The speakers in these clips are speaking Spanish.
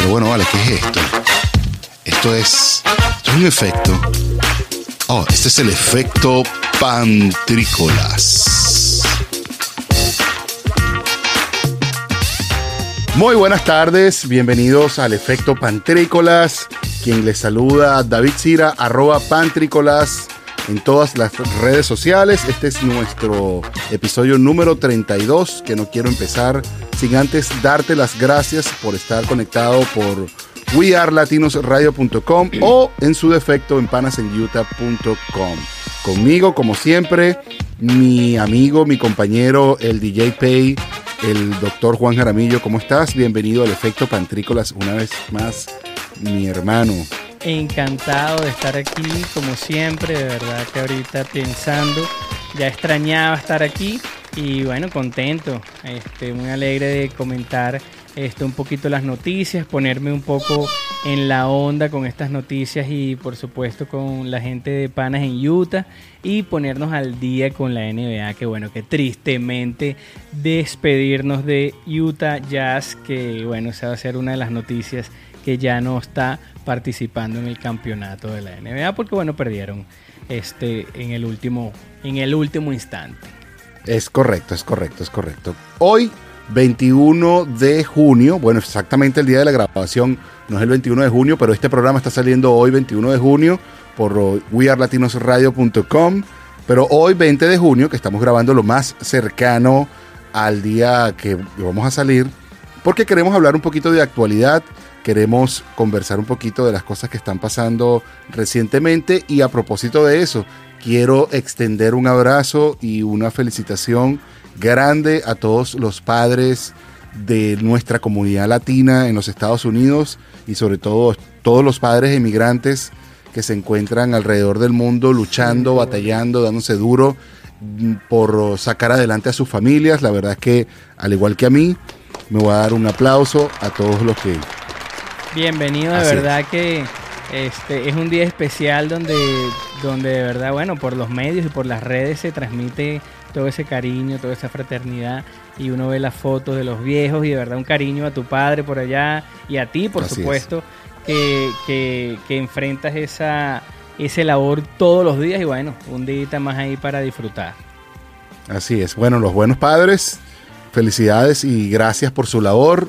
Pero bueno, vale, ¿qué es esto? Esto es, esto es un efecto. Oh, este es el efecto pantrícolas. Muy buenas tardes, bienvenidos al efecto pantrícolas. Quien les saluda, David Cira, arroba pantrícolas en todas las redes sociales. Este es nuestro episodio número 32, que no quiero empezar sin antes darte las gracias por estar conectado por wearlatinosradio.com o en su defecto en panasenyuta.com. Conmigo, como siempre, mi amigo, mi compañero, el DJ Pay, el doctor Juan Jaramillo. ¿Cómo estás? Bienvenido al efecto Pantrícolas una vez más, mi hermano. Encantado de estar aquí, como siempre, de verdad que ahorita pensando, ya extrañaba estar aquí y bueno, contento, este, muy alegre de comentar este, un poquito las noticias, ponerme un poco en la onda con estas noticias y por supuesto con la gente de Panas en Utah y ponernos al día con la NBA, que bueno, que tristemente despedirnos de Utah Jazz, que bueno, esa va a ser una de las noticias que ya no está participando en el campeonato de la NBA porque bueno perdieron este en el último en el último instante. Es correcto, es correcto, es correcto. Hoy 21 de junio, bueno, exactamente el día de la grabación no es el 21 de junio, pero este programa está saliendo hoy 21 de junio por wearlatinosradio.com, pero hoy 20 de junio que estamos grabando lo más cercano al día que vamos a salir porque queremos hablar un poquito de actualidad queremos conversar un poquito de las cosas que están pasando recientemente y a propósito de eso, quiero extender un abrazo y una felicitación grande a todos los padres de nuestra comunidad latina en los Estados Unidos y sobre todo todos los padres emigrantes que se encuentran alrededor del mundo luchando, batallando, dándose duro por sacar adelante a sus familias. La verdad es que, al igual que a mí, me voy a dar un aplauso a todos los que Bienvenido, de verdad que este es un día especial donde, donde de verdad, bueno, por los medios y por las redes se transmite todo ese cariño, toda esa fraternidad y uno ve las fotos de los viejos y de verdad un cariño a tu padre por allá y a ti, por supuesto, que, que, que, enfrentas esa, ese labor todos los días y bueno, un día más ahí para disfrutar. Así es, bueno, los buenos padres, felicidades y gracias por su labor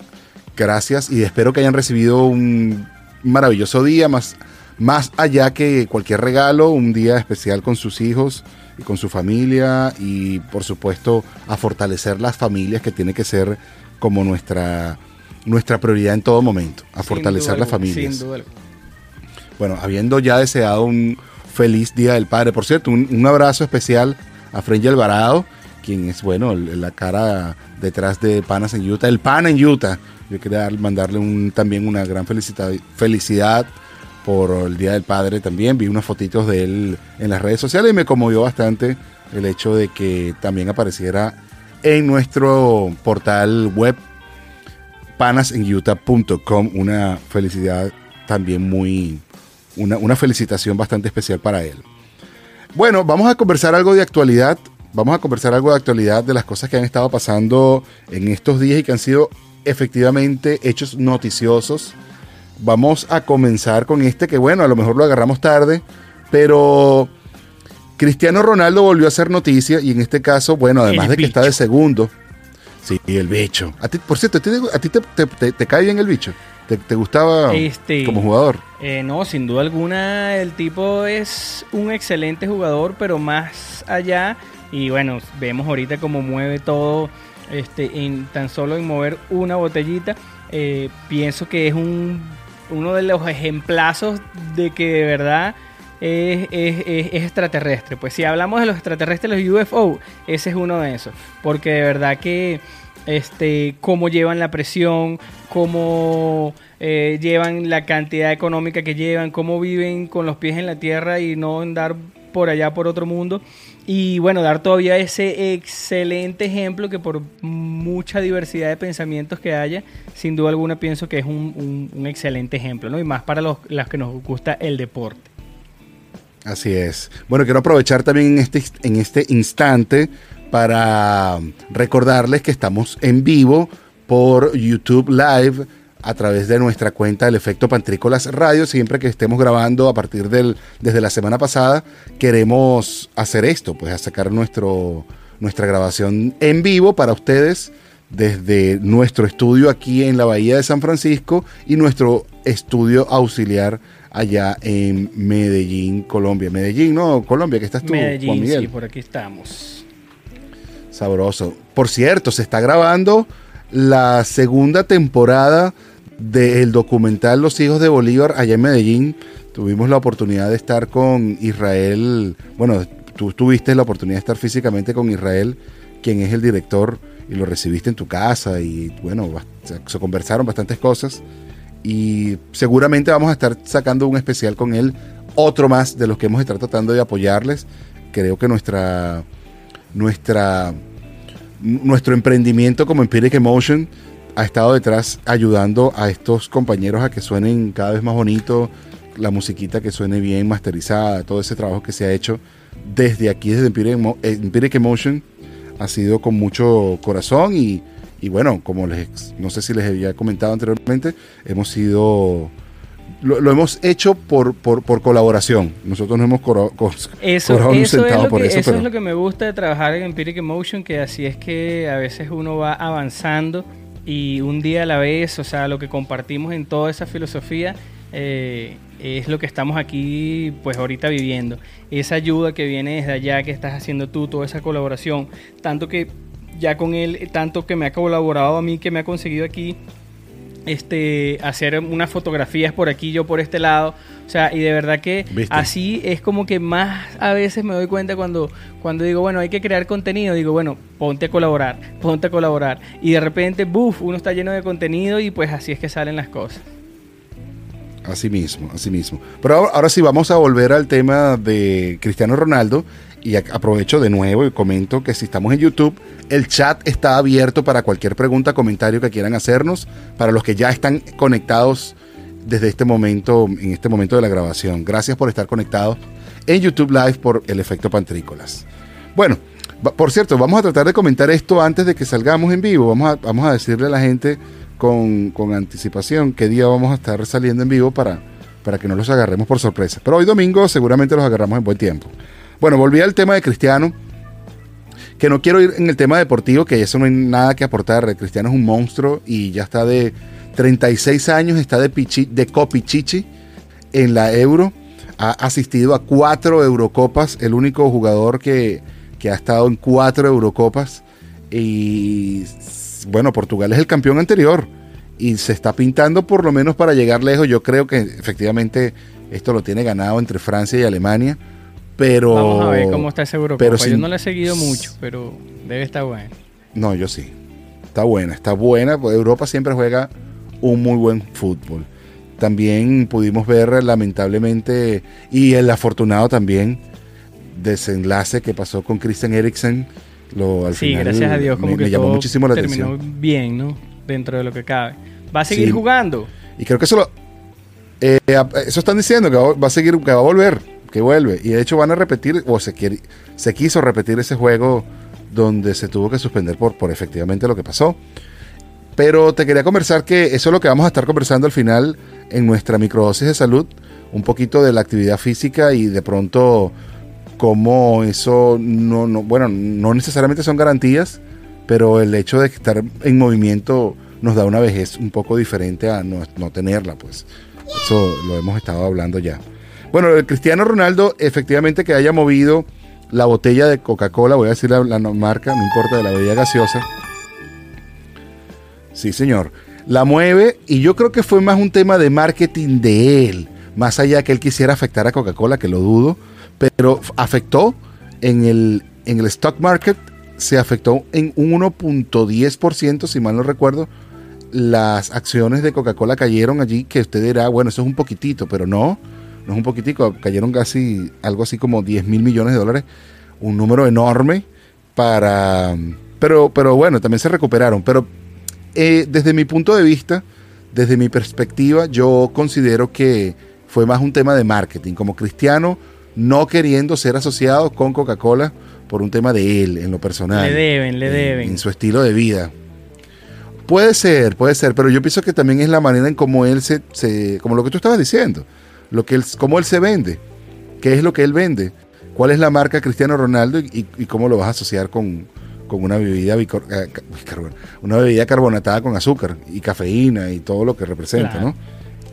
gracias y espero que hayan recibido un maravilloso día, más, más allá que cualquier regalo, un día especial con sus hijos y con su familia y por supuesto a fortalecer las familias que tiene que ser como nuestra, nuestra prioridad en todo momento, a fortalecer las familias. Bueno, habiendo ya deseado un feliz Día del Padre, por cierto, un, abrazo especial a Frenji Alvarado, quien es, bueno, la cara detrás de Panas en Utah, el pan en Utah, yo quería mandarle también una gran felicidad, felicidad por el Día del Padre también. Vi unas fotitos de él en las redes sociales y me conmovió bastante el hecho de que también apareciera en nuestro portal web panasenyuta.com. Una felicidad también muy, una felicitación bastante especial para él. Bueno, vamos a conversar algo de actualidad. Vamos a conversar algo de actualidad de las cosas que han estado pasando en estos días y que han sido efectivamente hechos noticiosos. Vamos a comenzar con este que bueno, a lo mejor lo agarramos tarde, pero Cristiano Ronaldo volvió a hacer noticia y en este caso, bueno, además de que está de segundo, sí, el bicho. A ti, por cierto, ¿a ti te, cae bien el bicho? ¿Te, gustaba este, como jugador? Eh, no, sin duda alguna el tipo es un excelente jugador, pero más allá, y bueno, vemos ahorita cómo mueve todo este, en tan solo en mover una botellita, eh, pienso que es un, uno de los ejemplazos de que de verdad es, extraterrestre. Pues si hablamos de los extraterrestres, los UFO, ese es uno de esos. Porque de verdad que este, cómo llevan la presión, cómo eh, llevan la cantidad económica que llevan, cómo viven con los pies en la tierra y no andar por allá por otro mundo. Y bueno, dar todavía ese excelente ejemplo que por mucha diversidad de pensamientos que haya, sin duda alguna pienso que es un, excelente ejemplo, ¿no? Y más para los, que nos gusta el deporte. Así es. Bueno, quiero aprovechar también en este, en este instante para recordarles que estamos en vivo por YouTube Live a través de nuestra cuenta del Efecto Pantrícolas Radio. Siempre que estemos grabando a partir del, desde la semana pasada, queremos hacer esto, pues a sacar nuestro, nuestra grabación en vivo para ustedes desde nuestro estudio aquí en la Bahía de San Francisco y nuestro estudio auxiliar allá en Medellín, Colombia. Medellín, no, Colombia, que estás tú, Medellín, Juan Miguel. sí, por aquí estamos. Sabroso. Por cierto, se está grabando la segunda temporada del documental Los Hijos de Bolívar allá en Medellín. Tuvimos la oportunidad de estar con Israel. Bueno, tú tuviste la oportunidad de estar físicamente con Israel, quien es el director, y lo recibiste en tu casa. Y bueno, se, conversaron bastantes cosas. Y seguramente vamos a estar sacando un especial con él, otro más de los que hemos estado tratando de apoyarles. Creo que nuestra, nuestra, nuestro emprendimiento como Empiric Emotion ha estado detrás ayudando a estos compañeros a que suenen cada vez más bonito, la musiquita que suene bien masterizada, todo ese trabajo que se ha hecho desde aquí, desde Empiric, Emo- eh, Empiric Emotion, ha sido con mucho corazón y, y bueno, como les, no sé si les había comentado anteriormente, hemos sido, lo, lo hemos hecho por, por, por colaboración. Nosotros no hemos coro- co- Eso, cobrado un es, centavo lo por que, eso, eso pero es lo que me gusta de trabajar en Empiric Emotion, que así es que a veces uno va avanzando y un día a la vez, o sea, lo que compartimos en toda esa filosofía eh, es lo que estamos aquí, pues ahorita viviendo. Esa ayuda que viene desde allá, que estás haciendo tú, toda esa colaboración, tanto que ya con él, tanto que me ha colaborado a mí, que me ha conseguido aquí este hacer unas fotografías por aquí, yo por este lado. O sea, y de verdad que ¿Viste? así es como que más a veces me doy cuenta cuando, cuando digo, bueno, hay que crear contenido, digo, bueno, ponte a colaborar, ponte a colaborar. Y de repente, buf, uno está lleno de contenido y pues así es que salen las cosas. Así mismo, así mismo. Pero ahora, ahora sí vamos a volver al tema de Cristiano Ronaldo y aprovecho de nuevo y comento que si estamos en YouTube, el chat está abierto para cualquier pregunta, comentario que quieran hacernos, para los que ya están conectados desde este momento, en este momento de la grabación. Gracias por estar conectados en YouTube Live por el efecto Pantrícolas. Bueno, por cierto, vamos a tratar de comentar esto antes de que salgamos en vivo. Vamos a, vamos a decirle a la gente con, con anticipación qué día vamos a estar saliendo en vivo para, para que no los agarremos por sorpresa. Pero hoy domingo seguramente los agarramos en buen tiempo. Bueno, volví al tema de Cristiano, que no quiero ir en el tema deportivo, que eso no hay nada que aportar. Cristiano es un monstruo y ya está de 36 años, está de, pichi, de copichichi en la Euro. Ha asistido a cuatro Eurocopas, el único jugador que, que ha estado en cuatro Eurocopas. Y bueno, Portugal es el campeón anterior y se está pintando por lo menos para llegar lejos. Yo creo que efectivamente esto lo tiene ganado entre Francia y Alemania. Pero, Vamos a ver cómo está ese Eurocopa. pero Yo sin- no la he seguido mucho, pero debe estar bueno. No, yo sí. Está buena, está buena. Europa siempre juega un muy buen fútbol. También pudimos ver lamentablemente y el afortunado también desenlace que pasó con Christian Eriksen. Lo, al Sí, final gracias a Dios, como me, que me llamó todo muchísimo la terminó atención. bien, ¿no? Dentro de lo que cabe. ¿Va a seguir Sí. jugando? Y creo que eso lo, eh, eso están diciendo que va, va a seguir, que va a volver, que vuelve. Y de hecho van a repetir, o se, quiere, se quiso repetir ese juego donde se tuvo que suspender por, por efectivamente lo que pasó. Pero te quería conversar que eso es lo que vamos a estar conversando al final en nuestra microdosis de salud, un poquito de la actividad física y de pronto cómo eso no, no bueno, no necesariamente son garantías, pero el hecho de estar en movimiento nos da una vejez un poco diferente a no, no tenerla, pues. Eso lo hemos estado hablando ya. Bueno, el Cristiano Ronaldo, efectivamente que haya movido la botella de Coca-Cola, voy a decir la, la marca, no importa, de la bebida gaseosa. Sí, señor. La mueve y yo creo que fue más un tema de marketing de él, más allá que él quisiera afectar a Coca-Cola, que lo dudo, pero afectó en el, en el stock market, se afectó en un 1.10%, si mal no recuerdo, las acciones de Coca-Cola cayeron allí, que usted dirá, bueno, eso es un poquitito, pero no, no es un poquitico, cayeron casi algo así como 10 mil millones de dólares, un número enorme para... Pero, pero bueno, también se recuperaron, pero eh, desde mi punto de vista, desde mi perspectiva, yo considero que fue más un tema de marketing, como cristiano no queriendo ser asociado con Coca-Cola por un tema de él, en lo personal. Le deben, le en- deben. En su estilo de vida. Puede ser, puede ser, pero yo pienso que también es la manera en cómo él se, se como lo que tú estabas diciendo, lo que él, cómo él se vende, qué es lo que él vende, cuál es la marca Cristiano Ronaldo y, y cómo lo vas a asociar con, con una bebida bicor, eh, una bebida carbonatada con azúcar y cafeína y todo lo que representa, Claro. ¿no?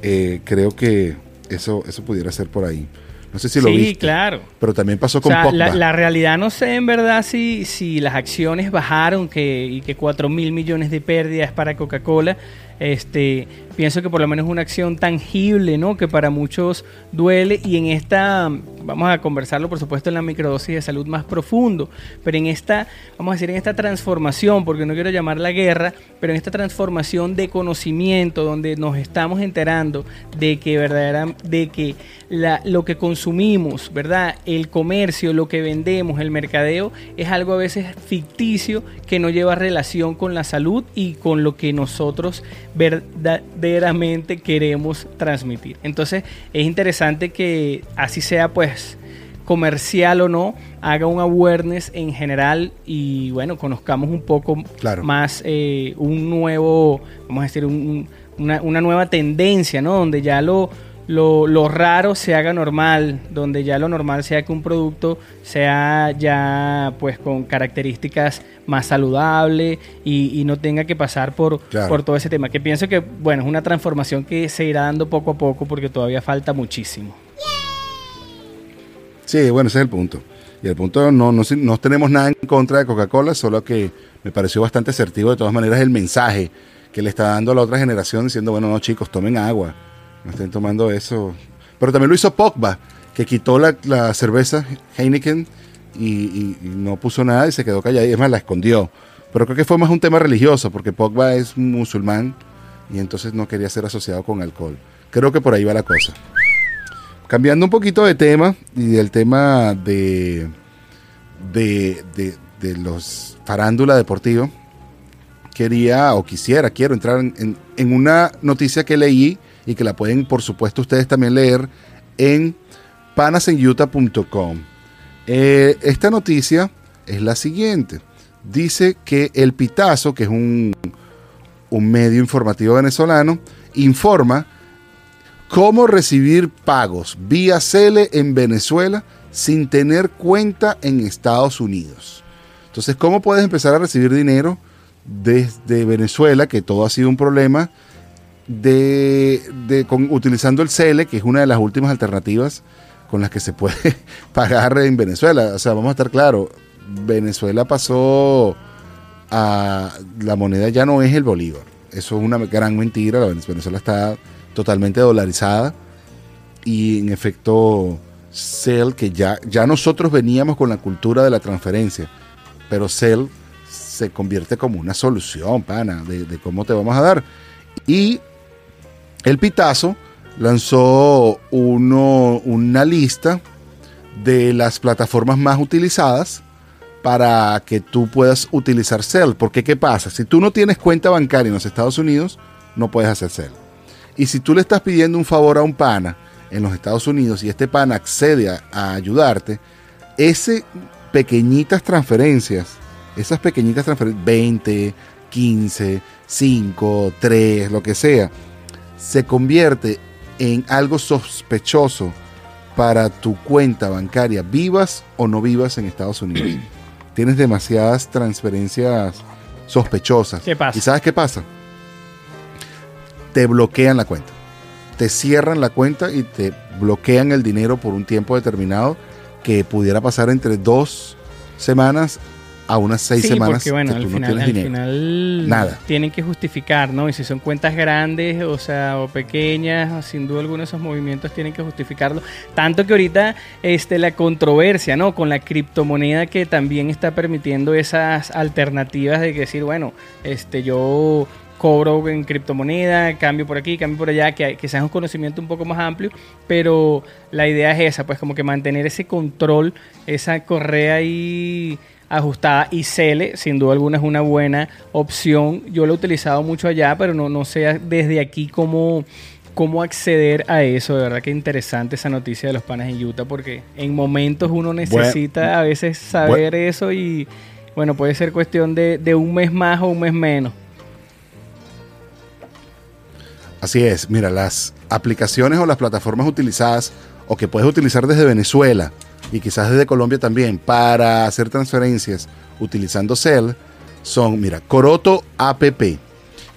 Eh, creo que eso, eso pudiera ser por ahí. No sé si lo sí, viste, claro. pero también pasó O con sea, Pogba. la, la realidad no sé en verdad si, si las acciones bajaron que, y que 4 mil millones de pérdidas para Coca-Cola. Este, pienso que por lo menos es una acción tangible, ¿no? Que para muchos duele y en esta, vamos a conversarlo por supuesto en la microdosis de salud más profundo, pero en esta, vamos a decir, en esta transformación, porque no quiero llamarla guerra, pero en esta transformación de conocimiento donde nos estamos enterando de que verdadera, de que lo que consumimos, ¿verdad? El comercio, lo que vendemos, el mercadeo, es algo a veces ficticio que no lleva relación con la salud y con lo que nosotros verdaderamente queremos transmitir. Entonces es interesante que así sea pues comercial o no, haga un awareness en general y bueno, conozcamos un poco Claro. más eh, un nuevo, vamos a decir, un- un- una, una nueva tendencia, ¿no? Donde ya lo, lo, lo raro se haga normal, donde ya lo normal sea que un producto sea ya pues con características más saludable y, y no tenga que pasar por, Claro. por todo ese tema. Que pienso que, bueno, es una transformación que se irá dando poco a poco porque todavía falta muchísimo. Sí, bueno, ese es el punto. Y el punto no, no, no tenemos nada en contra de Coca-Cola, solo que me pareció bastante asertivo de todas maneras el mensaje que le está dando a la otra generación diciendo, bueno, no chicos, tomen agua, no estén tomando eso. Pero también lo hizo Pogba, que quitó la, la cerveza Heineken y, no puso nada y se quedó callado y es más, la escondió. Pero creo que fue más un tema religioso, porque Pogba es musulmán y entonces no quería ser asociado con alcohol. Creo que por ahí va la cosa. Cambiando un poquito de tema y del tema de, de, de, los farándula deportivo, quería o quisiera, quiero entrar en, en- en una noticia que leí y que la pueden, por supuesto, ustedes también leer en panasenyuta.com. Eh, esta noticia es la siguiente. Dice que el Pitazo, que es un, un medio informativo venezolano, informa cómo recibir pagos vía Cele en Venezuela sin tener cuenta en Estados Unidos. Entonces, ¿cómo puedes empezar a recibir dinero desde Venezuela, que todo ha sido un problema, de, con- utilizando el Cele, que es una de las últimas alternativas con las que se puede pagar en Venezuela? O sea, vamos a estar claros, Venezuela pasó a... La moneda ya no es el bolívar. Eso es una gran mentira. La Venezuela está totalmente dolarizada. Y en efecto, Cell, que ya, ya nosotros veníamos con la cultura de la transferencia, pero Cell se convierte como una solución, pana, de, de cómo te vamos a dar. Y el Pitazo lanzó una lista de las plataformas más utilizadas para que tú puedas utilizar Cell. Porque ¿qué pasa? Si tú no tienes cuenta bancaria en los Estados Unidos, no puedes hacer Cell. Y si tú le estás pidiendo un favor a un pana en los Estados Unidos y este pana accede a, a ayudarte, ese pequeñitas transferencias, esas pequeñitas transferencias, 20, 15, 5, 3, lo que sea, se convierte en algo sospechoso para tu cuenta bancaria, vivas o no vivas en Estados Unidos. Tienes demasiadas transferencias sospechosas. ¿Qué pasa? ¿Y sabes qué pasa? Te bloquean la cuenta. Te cierran la cuenta y te bloquean el dinero por un tiempo determinado que pudiera pasar entre dos semanas a unas seis sí, semanas porque bueno, que al no final, tienes al dinero. final Nada. tienen que justificar, ¿no? Y si son cuentas grandes, o sea, o pequeñas, sin duda alguno esos movimientos tienen que justificarlo. Tanto que ahorita este, la controversia, ¿no? Con la criptomoneda que también está permitiendo esas alternativas de decir, bueno, este, yo cobro en criptomoneda, cambio por aquí, cambio por allá, que, que sea un conocimiento un poco más amplio, pero la idea es esa, pues como que mantener ese control, esa correa ahí ajustada y Cele, sin duda alguna es una buena opción. Yo lo he utilizado mucho allá, pero no, no sé desde aquí cómo, cómo acceder a eso. De verdad que interesante esa noticia de los panas en Utah, porque en momentos uno necesita a veces saber eso y bueno, puede ser cuestión de, de un mes más o un mes menos. Así es, mira, las aplicaciones o las plataformas utilizadas o que puedes utilizar desde Venezuela y quizás desde Colombia también para hacer transferencias utilizando Cell son, mira, Coroto App.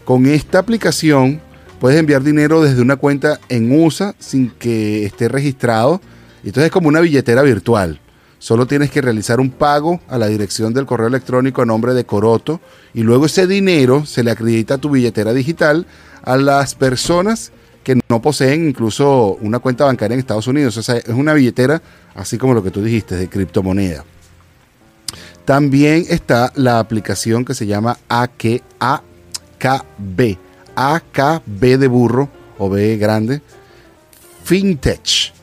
Con esta aplicación puedes enviar dinero desde una cuenta en USA sin que esté registrado. Entonces es como una billetera virtual. Solo tienes que realizar un pago a la dirección del correo electrónico a nombre de Coroto y luego ese dinero se le acredita a tu billetera digital a las personas que no poseen incluso una cuenta bancaria en Estados Unidos. O sea, es una billetera, así como lo que tú dijiste, de criptomoneda. También está la aplicación que se llama AKB. AKB de burro o B grande. FinTech.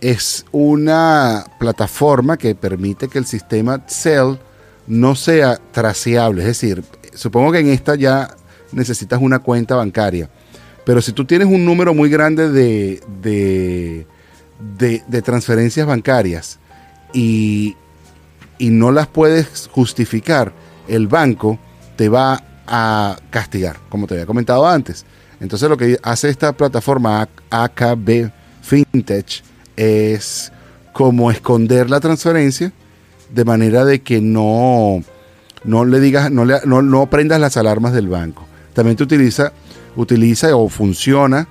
Es una plataforma que permite que el sistema Cell no sea traceable. Es decir, supongo que en esta ya necesitas una cuenta bancaria. Pero si tú tienes un número muy grande de, de, transferencias bancarias y, y no las puedes justificar, el banco te va a castigar, como te había comentado antes. Entonces lo que hace esta plataforma AKB FinTech es como esconder la transferencia de manera de que no, no le digas, no, le, no, no prendas las alarmas del banco. También te utiliza, utiliza o funciona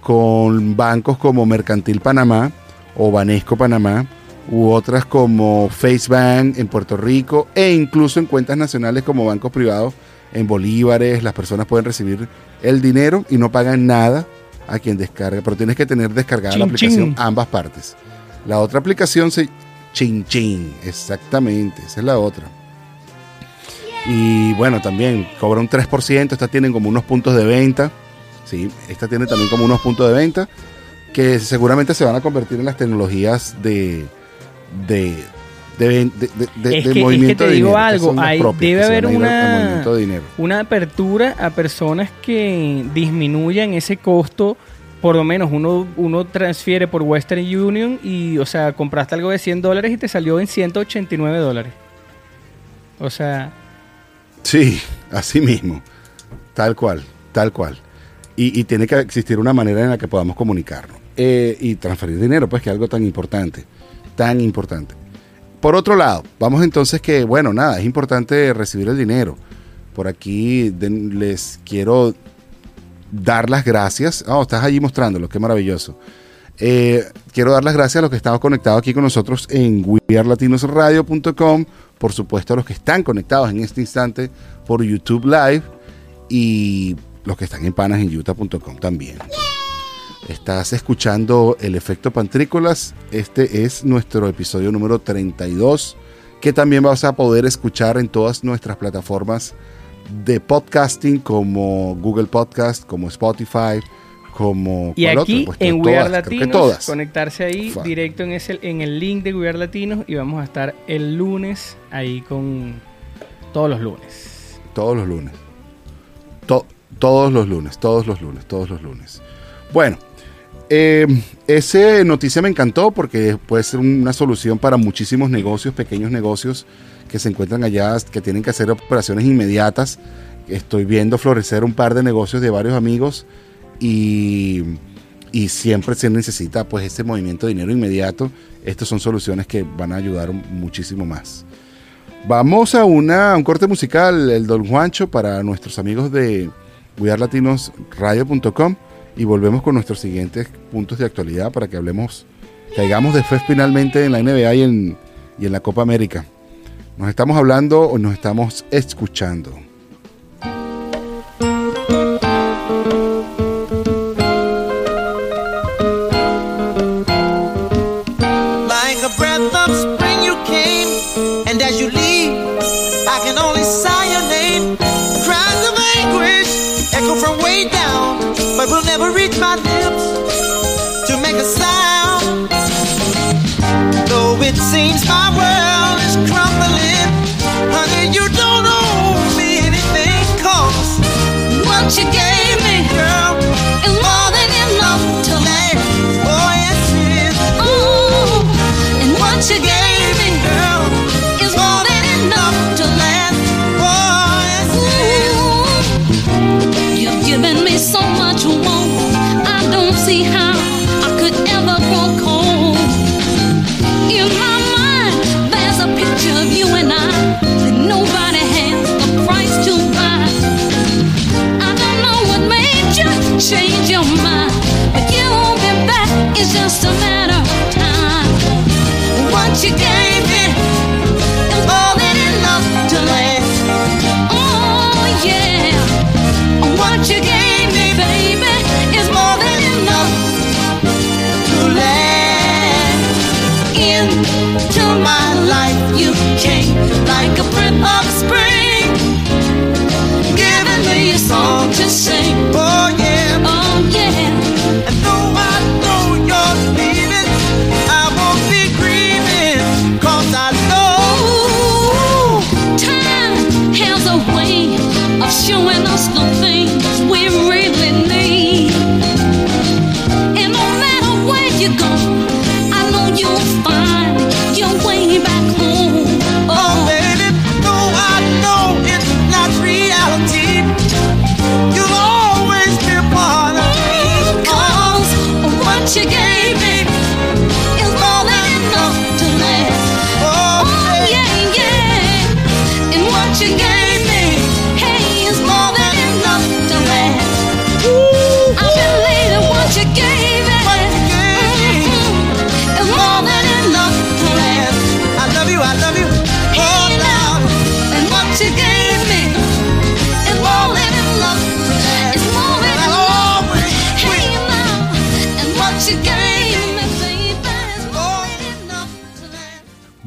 con bancos como Mercantil Panamá o Banesco Panamá u otras como FaceBank en Puerto Rico e incluso en cuentas nacionales como bancos privados en bolívares. Las personas pueden recibir el dinero y no pagan nada a quien descarga, pero tienes que tener descargada la aplicación ambas partes. La otra aplicación se Chin Chin, exactamente, esa es la otra. Y bueno, también cobra un 3%. Esta tienen como unos puntos de venta. Sí, esta tiene también como unos puntos de venta que seguramente se van a convertir en las tecnologías de, de, de, de, que, movimiento te digo algo, debe haber una, una apertura a personas que disminuyan ese costo. Por lo menos uno, uno transfiere por Western Union y, o sea, compraste algo de 100 dólares y te salió en 189 dólares. O sea, Sí, así mismo. Tal cual, tal cual. Y, tiene que existir una manera en la que podamos comunicarnos. Eh, y transferir dinero, pues que es algo tan importante. Tan importante. Por otro lado, vamos entonces que, bueno, nada, es importante recibir el dinero. Por aquí les quiero dar las gracias. Oh, estás allí mostrándolo, qué maravilloso. Eh, quiero dar las gracias a los que están conectados aquí con nosotros en wearlatinosradio.com por supuesto a los que están conectados en este instante por YouTube Live y los que están en panas en utah.com también. Estás escuchando el efecto pantrícolas. Este es nuestro episodio número 32 que también vas a poder escuchar en todas nuestras plataformas de podcasting como Google Podcast, como Spotify, como y aquí pues, en We Are Latinos conectarse ahí directo en ese en el link de We Are Latinos y vamos a estar el lunes ahí con todos los lunes. Todos los lunes. Todos los lunes todos los lunes todos los lunes. Bueno eh, esa noticia me encantó porque puede ser una solución para muchísimos negocios pequeños negocios que se encuentran allá que tienen que hacer operaciones inmediatas. Estoy viendo florecer un par de negocios de varios amigos y, siempre se necesita pues ese movimiento de dinero inmediato. Estas son soluciones que van a ayudar muchísimo más. Vamos a, una, un corte musical, el Don Juancho, para nuestros amigos de cuidarlatinosradio.com y volvemos con nuestros siguientes puntos de actualidad para que hablemos, caigamos después finalmente en la NBA y en, y en la Copa América. Nos estamos hablando o nos estamos escuchando.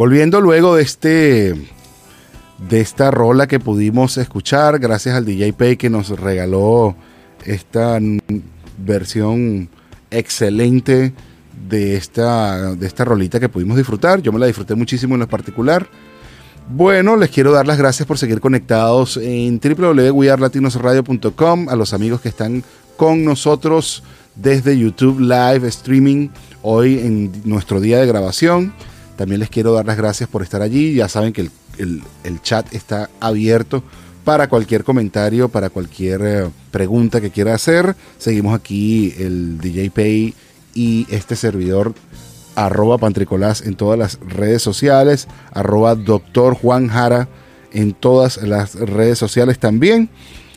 Volviendo luego de este de esta rola que pudimos escuchar, gracias al DJ Pay que nos regaló esta versión excelente de esta, de esta rolita que pudimos disfrutar. Yo me la disfruté muchísimo en lo particular. Bueno, les quiero dar las gracias por seguir conectados en www.wearlatinosradio.com, a los amigos que están con nosotros desde YouTube Live Streaming hoy en nuestro día de grabación. También les quiero dar las gracias por estar allí. Ya saben que el, el- chat está abierto para cualquier comentario, para cualquier eh, pregunta que quiera hacer. Seguimos aquí el DJ Pay y este servidor arroba Pantricolás en todas las redes sociales, arroba Doctor Juan Jara en todas las redes sociales también.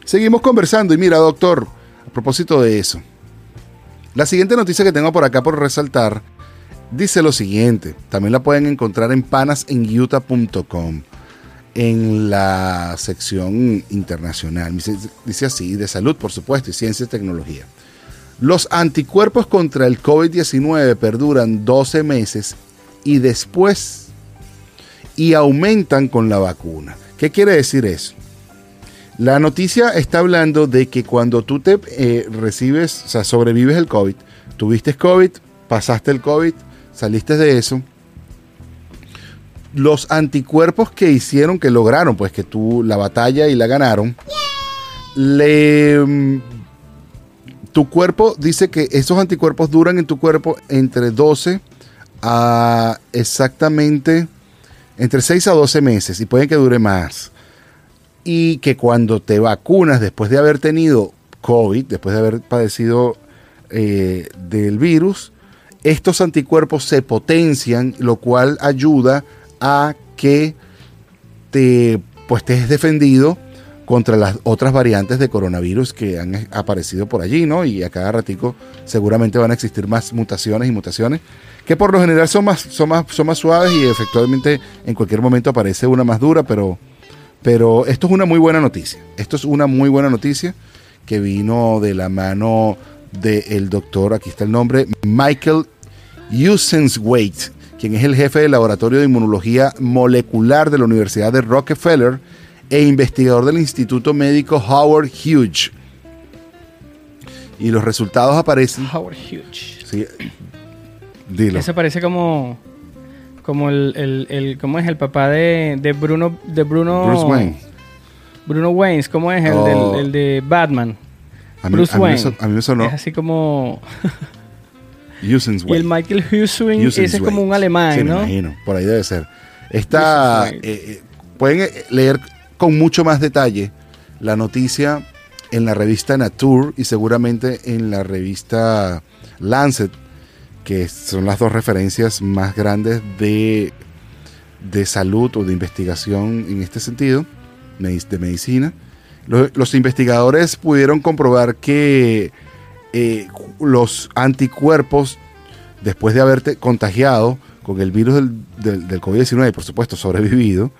Seguimos conversando y mira, doctor, a propósito de eso, la siguiente noticia que tengo por acá por resaltar dice lo siguiente, también la pueden encontrar en panasenyuta.com en la sección internacional. Dice, así, de salud, por supuesto, y ciencia y tecnología. Los anticuerpos contra el COVID-19 perduran 12 meses y después y aumentan con la vacuna. ¿Qué quiere decir eso? La noticia está hablando de que cuando tú te eh, recibes, o sea, sobrevives el COVID, tuviste COVID, pasaste el COVID, saliste de eso, los anticuerpos que hicieron, que lograron, pues que tú la batalla y la ganaron, mm, tu cuerpo dice que esos anticuerpos duran en tu cuerpo entre 12 a exactamente entre 6 a 12 meses y pueden que dure más. Y que cuando te vacunas después de haber tenido COVID, después de haber padecido eh, del virus, estos anticuerpos se potencian, lo cual ayuda a que te pues estés defendido contra las otras variantes de coronavirus que han aparecido por allí, ¿no? Y a cada ratico seguramente van a existir más mutaciones y mutaciones que por lo general son más, son más, son más suaves y efectivamente en cualquier momento aparece una más dura, pero, pero esto es una muy buena noticia. Esto es una muy buena noticia que vino de la mano del doctor, aquí está el nombre, Michael Usenswaite, quien es el jefe del Laboratorio de Inmunología Molecular de la Universidad de Rockefeller e investigador del Instituto Médico Howard Hughes. Y los resultados aparecen. Howard Hughes. Sí, dilo. Ese parece como como el, el, el- ¿cómo es el papá de, de Bruno de Bruno Bruce Wayne. Bruno Wayne, ¿cómo es el, Oh. del, el de Batman? A mí, Bruce a mí me Wayne. son- a mí me sonó Es así como Y el Michael Huswin, ese es como un alemán, Sí, me ¿no? imagino, por ahí debe ser. Está, eh, eh, pueden eh, leer con mucho más detalle la noticia en la revista Nature y seguramente en la revista Lancet, que son las dos referencias más grandes de, de salud o de investigación en este sentido, de medicina. Los, los investigadores pudieron comprobar que eh, los anticuerpos, después de haberte contagiado con el virus del, del, del COVID-19 y por supuesto sobrevivido,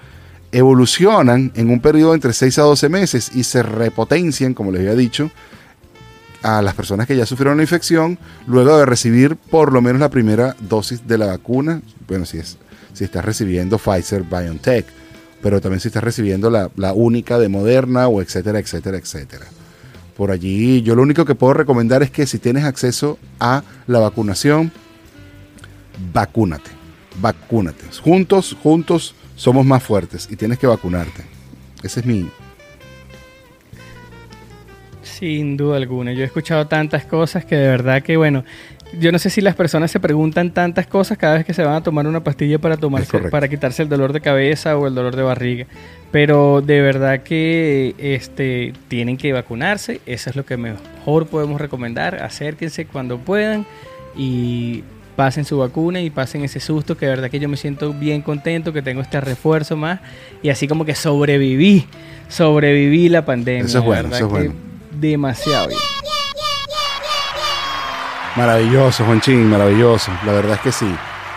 evolucionan en un periodo entre 6 a 12 meses y se repotencian, como les había dicho, a las personas que ya sufrieron la infección luego de recibir por lo menos la primera dosis de la vacuna. Bueno, si, es, si estás recibiendo Pfizer BioNTech, pero también si estás recibiendo la única de Moderna o etcétera, etcétera, etcétera. Por allí yo lo único que puedo recomendar es que si tienes acceso a la vacunación, vacúnate, vacúnate. Juntos, juntos somos más fuertes y tienes que vacunarte. Ese es mi, Sin duda alguna. Yo he escuchado tantas cosas que de verdad que, bueno, yo no sé si las personas se preguntan tantas cosas cada vez que se van a tomar una pastilla para tomarse, para quitarse el dolor de cabeza o el dolor de barriga. Pero de verdad que este tienen que vacunarse. Eso es lo que mejor podemos recomendar. Acérquense cuando puedan y pasen su vacuna y pasen ese susto que de verdad que yo me siento bien contento que tengo este refuerzo más y así como que sobreviví sobreviví la pandemia Eso es bueno, verdad eso es que bueno. demasiado bien Maravilloso, Juanchín, maravilloso. La verdad es que sí.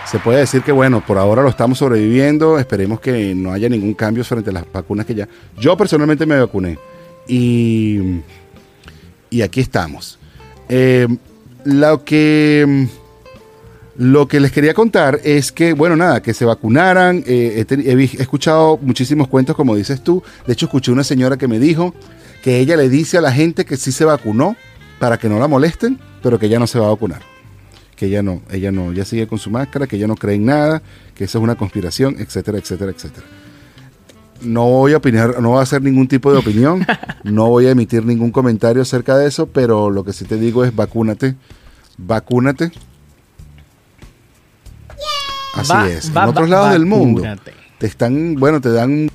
Se puede decir que, bueno, por ahora lo estamos sobreviviendo. Esperemos que no haya ningún cambio frente a las vacunas que ya. Yo personalmente me vacuné. Y, y aquí estamos. Eh, lo que. Lo que les quería contar es que, bueno, nada, que se vacunaran. eh, he escuchado muchísimos cuentos, como dices tú. De hecho, escuché una señora que me dijo que ella le dice a la gente que sí se vacunó para que no la molesten, pero que ella no se va a vacunar. Que ella no, ella no, ella sigue con su máscara, que ella no cree en nada, que eso es una conspiración, etcétera, etcétera, etcétera. No voy a opinar, no voy a hacer ningún tipo de opinión, no voy a emitir ningún comentario acerca de eso, pero lo que sí te digo es vacúnate, vacúnate. Así Va- es. va- en otros va- lados del mundo vacúnate. te están, bueno, te dan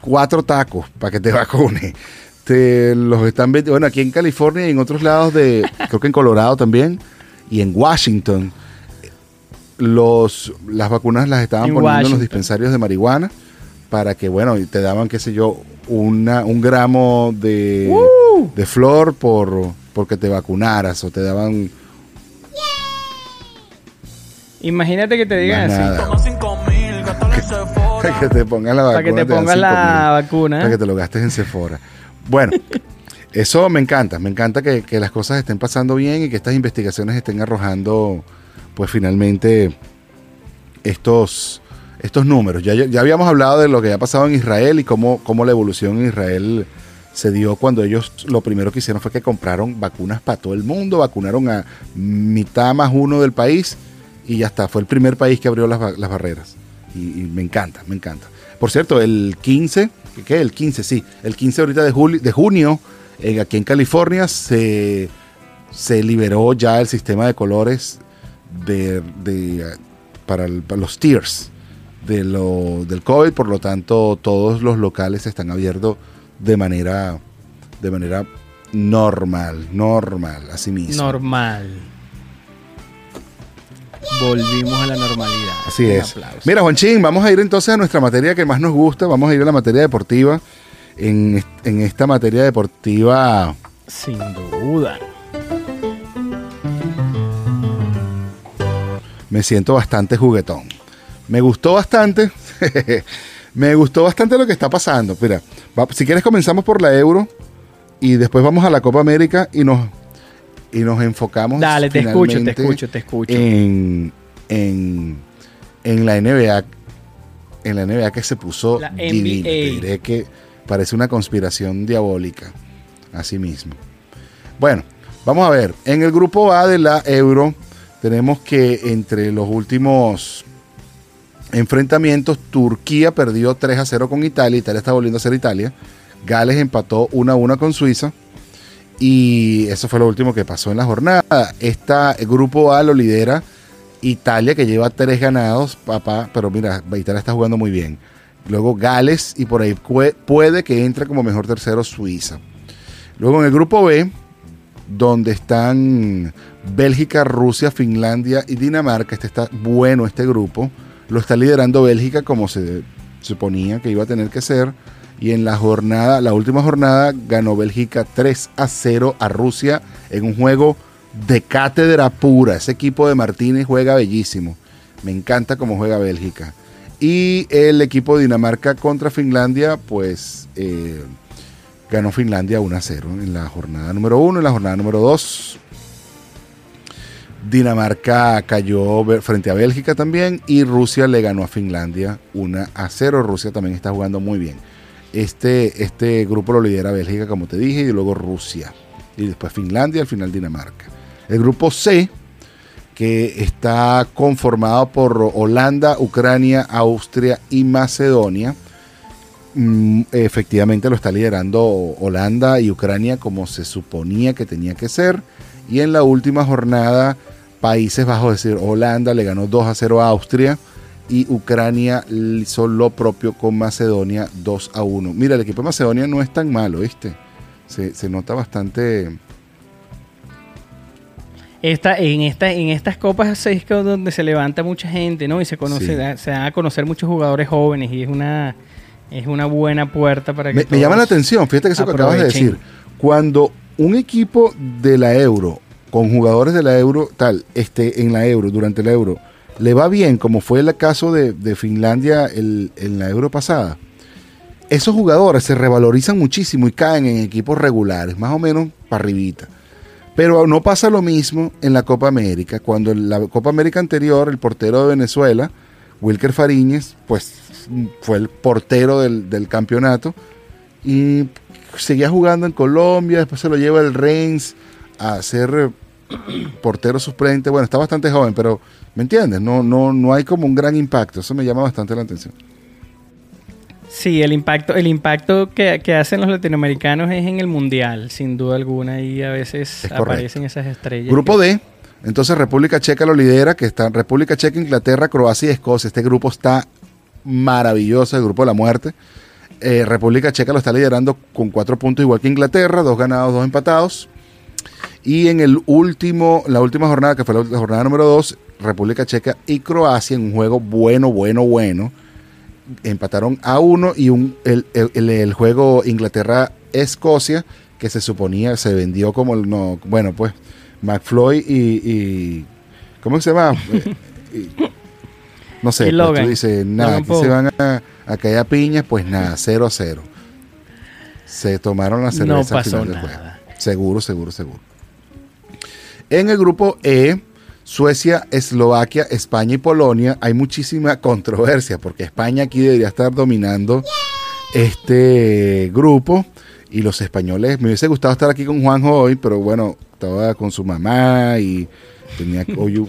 cuatro tacos para que te vacunes. Te los están vendiendo, bueno, aquí en California y en otros lados de, creo que en Colorado también, y en Washington, los, las vacunas las estaban En poniendo en los dispensarios de marihuana para que, bueno, te daban, qué sé yo, una, un gramo de, de flor por porque te vacunaras o te daban imagínate que te digan así. que te pongan la vacuna. para que te pongas la vacuna. Para que te lo gastes en Sephora. Bueno, eso me encanta. Me encanta que, las cosas estén pasando bien y que estas investigaciones estén arrojando, pues finalmente, estos, estos números. Ya, ya habíamos hablado de lo que había pasado en Israel y cómo, cómo la evolución en Israel se dio cuando ellos lo primero que hicieron fue que compraron vacunas para todo el mundo, vacunaron a mitad más uno del país y ya está. Fue el primer país que abrió las, las barreras. Y me encanta, me encanta. Por cierto, el 15, ¿qué? El 15, sí. El 15 ahorita de, julio, de junio, eh, aquí en California, se, se liberó ya el sistema de colores de, de, para los tiers de lo, del COVID. Por lo tanto, todos los locales están abiertos de manera, de manera normal, normal, así mismo. normal volvimos a la normalidad Así Un es. aplauso. Mira, Juanchín, vamos a ir entonces a nuestra materia que más nos gusta. Vamos a ir a la materia deportiva. En, en esta materia deportiva, sin duda me siento bastante juguetón. Me gustó bastante. me gustó bastante lo que está pasando. Mira, si quieres comenzamos por la Euro y después vamos a la Copa América y nos y nos enfocamos. Dale, te escucho, te finalmente escucho, te escucho. En, en, en la NBA, en la NBA que se puso La divina. Te diré que parece una conspiración diabólica. Así mismo. Bueno, vamos a ver. En el grupo A de la Euro tenemos que entre los últimos enfrentamientos, Turquía perdió 3 a 0 con Italia. Italia está volviendo a ser Italia. Gales empató 1 a 1 con Suiza. Y eso fue lo último que pasó en la jornada. Esta el grupo A lo lidera Italia, que lleva tres ganados, papá. Pero mira, Italia está jugando muy bien. Luego Gales y por ahí puede que entre como mejor tercero Suiza. Luego en el grupo B, donde están Bélgica, Rusia, Finlandia y Dinamarca. Este está bueno este grupo. Lo está liderando Bélgica como se suponía que iba a tener que ser. Y en la jornada, la última jornada, ganó Bélgica 3 a 0 a Rusia en un juego de cátedra pura. Ese equipo de Martínez juega bellísimo. Me encanta cómo juega Bélgica. Y el equipo de Dinamarca contra Finlandia, pues eh, ganó Finlandia 1 a 0 en la jornada número 1. En la jornada número 2, Dinamarca cayó frente a Bélgica también y Rusia le ganó a Finlandia 1 a 0. Rusia también está jugando muy bien. Este, este grupo lo lidera Bélgica, como te dije, y luego Rusia. Y después Finlandia, al final Dinamarca. El grupo C, que está conformado por Holanda, Ucrania, Austria y Macedonia. Mm, efectivamente lo está liderando Holanda y Ucrania como se suponía que tenía que ser. Y en la última jornada, Países Bajos, es decir, Holanda le ganó 2 a 0 a Austria y Ucrania hizo lo propio con Macedonia 2 a 1. Mira, el equipo de Macedonia no es tan malo, ¿viste? Se, se nota bastante... Esta, en, esta, en estas copas es donde se levanta mucha gente, ¿no? Y se conoce, Sí. da- se dan a conocer muchos jugadores jóvenes y es una, es una buena puerta para que Me, me llama la atención, fíjate que eso que acabas de aprovechen. decir. Cuando un equipo de la Euro, con jugadores de la Euro, tal, este, en la Euro, durante la Euro, le va bien, como fue el caso de, de Finlandia el- en la Euro pasada, esos jugadores se revalorizan muchísimo y caen en equipos regulares, más o menos para arribita. Pero no pasa lo mismo en la Copa América, cuando en la Copa América anterior, el portero de Venezuela, Wilker Fariñez, pues fue el portero del, del campeonato y seguía jugando en Colombia, después se lo lleva el Reims a ser eh, portero suplente. Bueno, está bastante joven, pero ¿me entiendes? No, no, no hay como un gran impacto, eso me llama bastante la atención. Sí, el impacto, el impacto que, que hacen los latinoamericanos es en el mundial, sin duda alguna, y a veces Es aparecen esas estrellas. Grupo que- D, entonces República Checa lo lidera, que está República Checa, Inglaterra, Croacia y Escocia. Este grupo está maravilloso, el grupo de la muerte. Eh, República Checa lo está liderando con cuatro puntos igual que Inglaterra, dos ganados, dos empatados. Y en el último, la última jornada, que fue la, la jornada número dos, República Checa y Croacia en un juego bueno, bueno, bueno. Empataron a uno y un, el, el- juego Inglaterra-Escocia, que se suponía, se vendió como el no. Bueno, pues McFloy y. y- ¿Cómo se llama? Eh, no sé, Y pues tú dices, nada, aquí se van a, a caer a piñas, pues nada, 0 a 0. Se tomaron la cerveza No al final del nada. juego. Seguro, seguro, seguro. En el grupo E, Suecia, Eslovaquia, España y Polonia, hay muchísima controversia porque España aquí debería estar dominando este grupo y los españoles, me hubiese gustado estar aquí con Juanjo hoy, pero bueno, estaba con su mamá y tenía hoy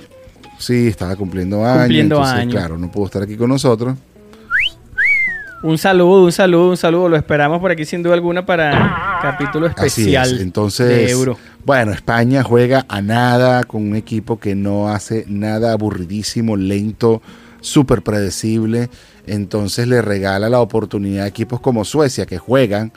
sí, estaba cumpliendo años, Cumpliendo entonces, años. claro, no pudo estar aquí con nosotros. Un saludo, un saludo, un saludo. Lo esperamos por aquí sin duda alguna para capítulo Así especial es. Entonces, de Euro. Bueno, España juega a nada con un equipo que no hace nada aburridísimo, lento, súper predecible. Entonces le regala la oportunidad a equipos como Suecia que juegan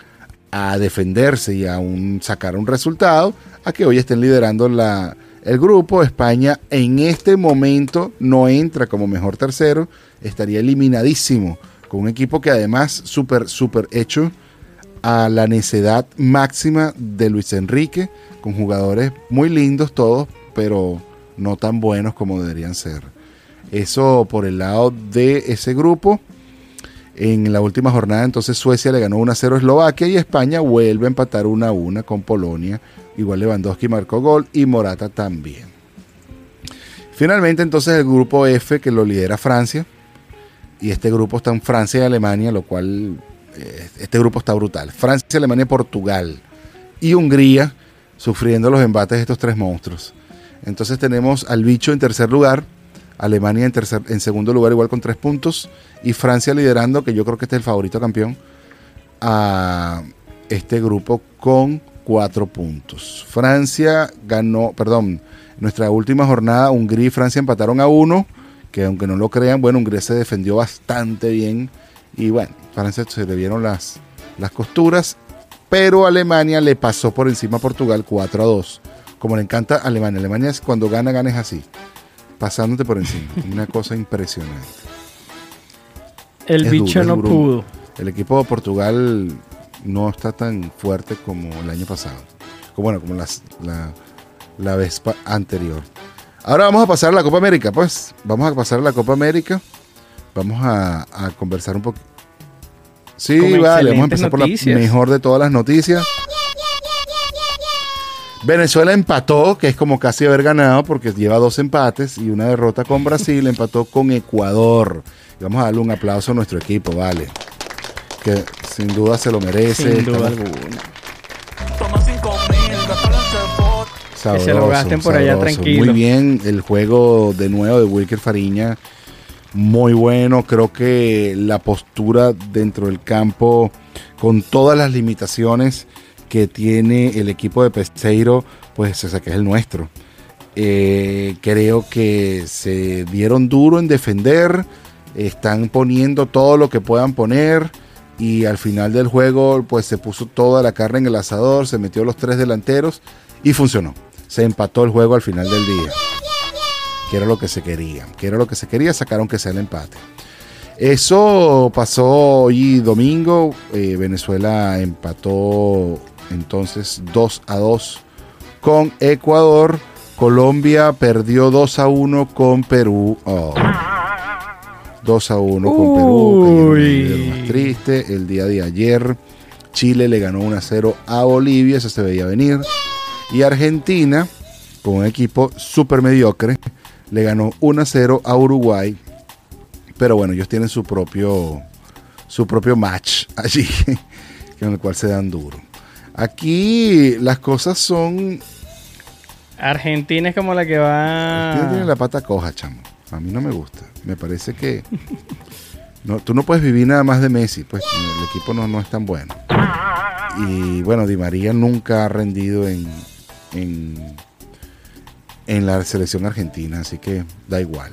a defenderse y a un, sacar un resultado, a que hoy estén liderando la, el grupo. España en este momento no entra como mejor tercero, estaría eliminadísimo con un equipo que además súper, súper hecho a la necedad máxima de Luis Enrique, con jugadores muy lindos todos, pero no tan buenos como deberían ser. Eso por el lado de ese grupo. En la última jornada, entonces Suecia le ganó 1-0 a Eslovaquia y España vuelve a empatar 1-1 con Polonia. Igual Lewandowski marcó gol y Morata también. Finalmente, entonces el grupo F que lo lidera Francia. Y este grupo está en Francia y Alemania, lo cual este grupo está brutal. Francia, Alemania, Portugal y Hungría sufriendo los embates de estos tres monstruos. Entonces tenemos al bicho en tercer lugar, Alemania en, tercer, en segundo lugar igual con tres puntos y Francia liderando, que yo creo que este es el favorito campeón, a este grupo con cuatro puntos. Francia ganó, perdón, nuestra última jornada, Hungría y Francia empataron a uno, que aunque no lo crean, bueno, Hungría se defendió bastante bien y bueno, Francia se le vieron las, las costuras, pero Alemania le pasó por encima a Portugal 4 a 2. Como le encanta a Alemania, Alemania es cuando gana, gana es así, pasándote por encima, una cosa impresionante. El Es bicho duro, no duro. pudo. El equipo de Portugal no está tan fuerte como el año pasado. Como, bueno, como las, la, la vez anterior. Ahora vamos a pasar a la Copa América, pues. Vamos a pasar a la Copa América. Vamos a, a conversar un poco. Sí, vale, vamos a empezar por la mejor de todas las noticias. Venezuela empató, que es como casi haber ganado, porque lleva dos empates y una derrota con Brasil, empató con Ecuador. Y vamos a darle un aplauso a nuestro equipo, vale. Que sin duda se lo merece. Sin duda alguna. Toma cinco mil, gástalo en Cepot. Que se lo gasten por allá tranquilo. Muy bien, el juego de nuevo de Wilker Fariña, muy bueno. Creo que la postura dentro del campo, con todas las limitaciones que tiene el equipo de Peseiro, pues ese que es el nuestro. Eh, creo que se dieron duro en defender, están poniendo todo lo que puedan poner y al final del juego pues se puso toda la carne en el asador, se metió los tres delanteros y funcionó. Se empató el juego al final del día. Que era lo que se quería. Que era lo que se quería, sacaron que sea el empate. Eso pasó hoy domingo. eh, Venezuela empató entonces 2 a 2 con Ecuador. Colombia perdió 2 a 1 con Perú. Oh. 2 a 1 con Perú. que Uy. más triste. El día de ayer Chile le ganó 1 a 0 a Bolivia. Eso se veía venir. Y Argentina, con un equipo súper mediocre, le ganó 1 a 0 a Uruguay. Pero bueno, ellos tienen su propio, su propio match allí, con el cual se dan duro. Aquí las cosas son. Argentina es como la que Argentina tiene va. la pata coja, chamo. A mí no me gusta. Me parece que. No, tú no puedes vivir nada más de Messi, pues el equipo no, no es tan bueno. Y bueno, Di María nunca ha rendido en, en, en la selección argentina, así que da igual.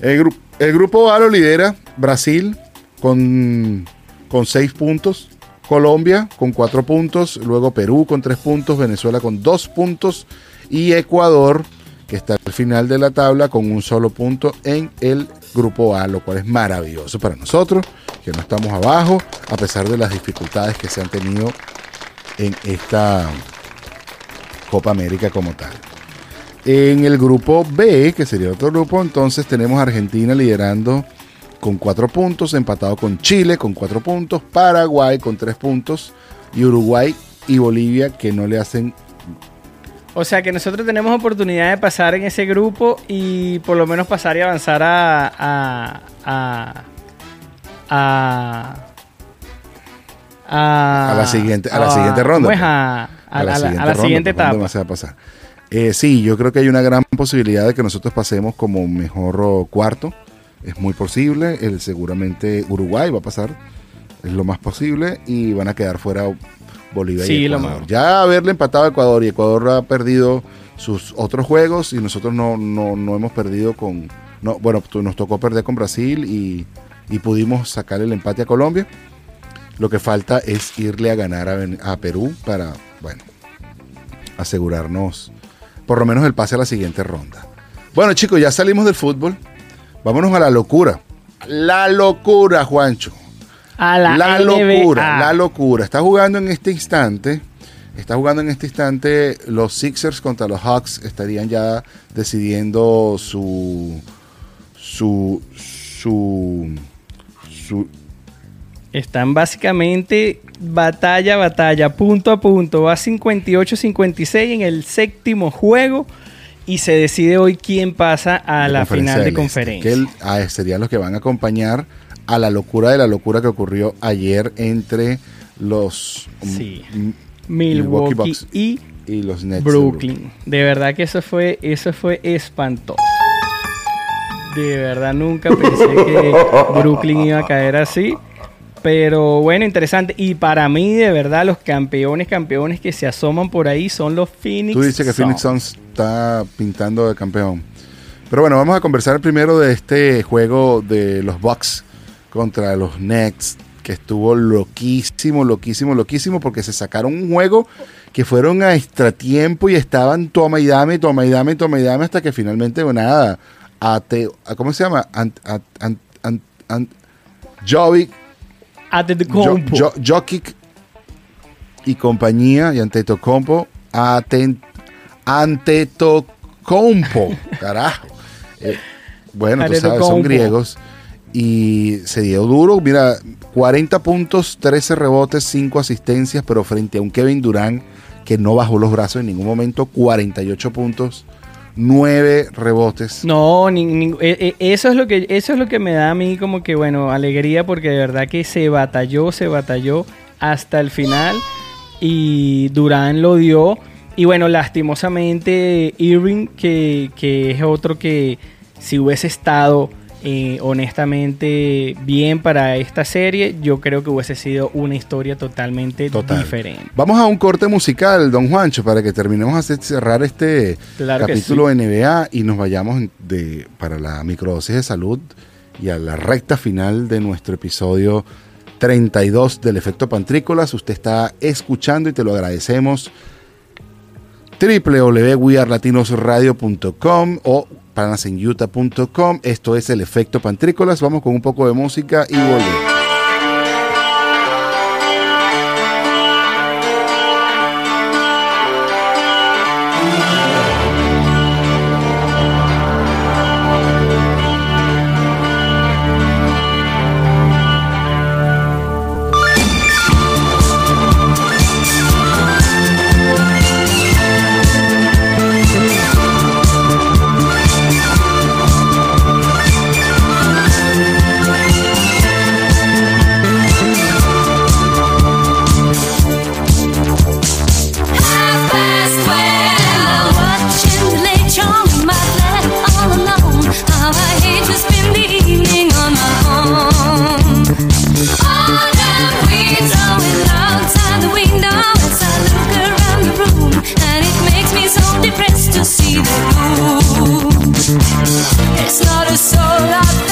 El, gru- el grupo A lo lidera Brasil con, con seis puntos, Colombia con cuatro puntos, luego Perú con tres puntos, Venezuela con dos puntos y Ecuador, que está al final de la tabla con un solo punto en el grupo A, lo cual es maravilloso para nosotros, que no estamos abajo, a pesar de las dificultades que se han tenido en esta Copa América como tal. En el grupo B, que sería otro grupo, entonces tenemos a Argentina liderando con cuatro puntos, empatado con Chile con cuatro puntos, Paraguay con tres puntos y Uruguay y Bolivia que no le hacen O sea que nosotros tenemos oportunidad de pasar en ese grupo y por lo menos pasar y avanzar a. a. a. a, a, A la siguiente- a la siguiente ronda, pues. A, a la, a la- ronda, siguiente ¿por dónde etapa. más se va a pasar? Eh, sí, yo creo que hay una gran posibilidad de que nosotros pasemos como mejor cuarto. Es muy posible. El, seguramente Uruguay va a pasar. Es lo más posible. Y van a quedar fuera Bolivia Sí, y Ecuador. Ya haberle empatado a Ecuador y Ecuador ha perdido sus otros juegos y nosotros no, no, no hemos perdido con... No, bueno, nos tocó perder con Brasil y, y pudimos sacar el empate a Colombia. Lo que falta es irle a ganar a, a Perú para, bueno, asegurarnos por lo menos el pase a la siguiente ronda. Bueno, chicos, ya salimos del fútbol. Vámonos a la locura. La locura, Juancho. A la, La, locura, la locura. Está jugando en este instante. Está jugando en este instante los Sixers contra los Hawks. Estarían ya decidiendo su. su. su. su. Están básicamente batalla, batalla, punto a punto. Va 58-56 en el séptimo juego y se decide hoy quién pasa a la final de Este, conferencia. que el- ah, serían los que van a acompañar a la locura de la locura que ocurrió ayer entre los Sí. mm, Milwaukee Bucks y y los Nets. de Brooklyn. De verdad que eso fue, eso fue espantoso. De verdad nunca pensé que Brooklyn iba a caer así. Pero bueno, interesante. Y para mí, de verdad, los campeones, campeones que se asoman por ahí son los Phoenix. Tú dices que Phoenix Suns. Está pintando de campeón. Pero bueno, vamos a conversar primero de este juego de los Bucks contra los Nets, que estuvo loquísimo, loquísimo, loquísimo, porque se sacaron un juego que fueron a extratiempo y estaban toma y dame, toma y dame, toma y dame, hasta que finalmente, bueno, nada, ate, ¿cómo se llama? Ant, ant, ant- Jovic, Antetokounmpo. Jo- Jo- Jokic y compañía y Antetokounmpo aten- ante Tocompo. Carajo. Eh, bueno, tú sabes, son Antetokounmpo. griegos. Y se dio duro. Mira, 40 puntos, 13 rebotes, 5 asistencias, pero frente a un Kevin Durant que no bajó los brazos en ningún momento, 48 puntos, 9 rebotes. No, eh, eh, eso es lo que eso es lo que me da a mí como que bueno alegría porque de verdad que se batalló, se batalló hasta el final y Durán lo dio y bueno lastimosamente Irving que, que es otro que si hubiese estado eh, honestamente bien para esta serie yo creo que hubiese sido una historia totalmente Total. diferente. Vamos a un corte musical, don Juancho, para que terminemos de cerrar este Claro capítulo NBA y nos vayamos de, para la microdosis de salud y a la recta final de nuestro episodio 32 del efecto Pantrícolas. Usted está escuchando y te lo agradecemos www.wearlatinosradio.com o Esto es el efecto Pantrícolas. Vamos con un poco de música y volvemos. lot.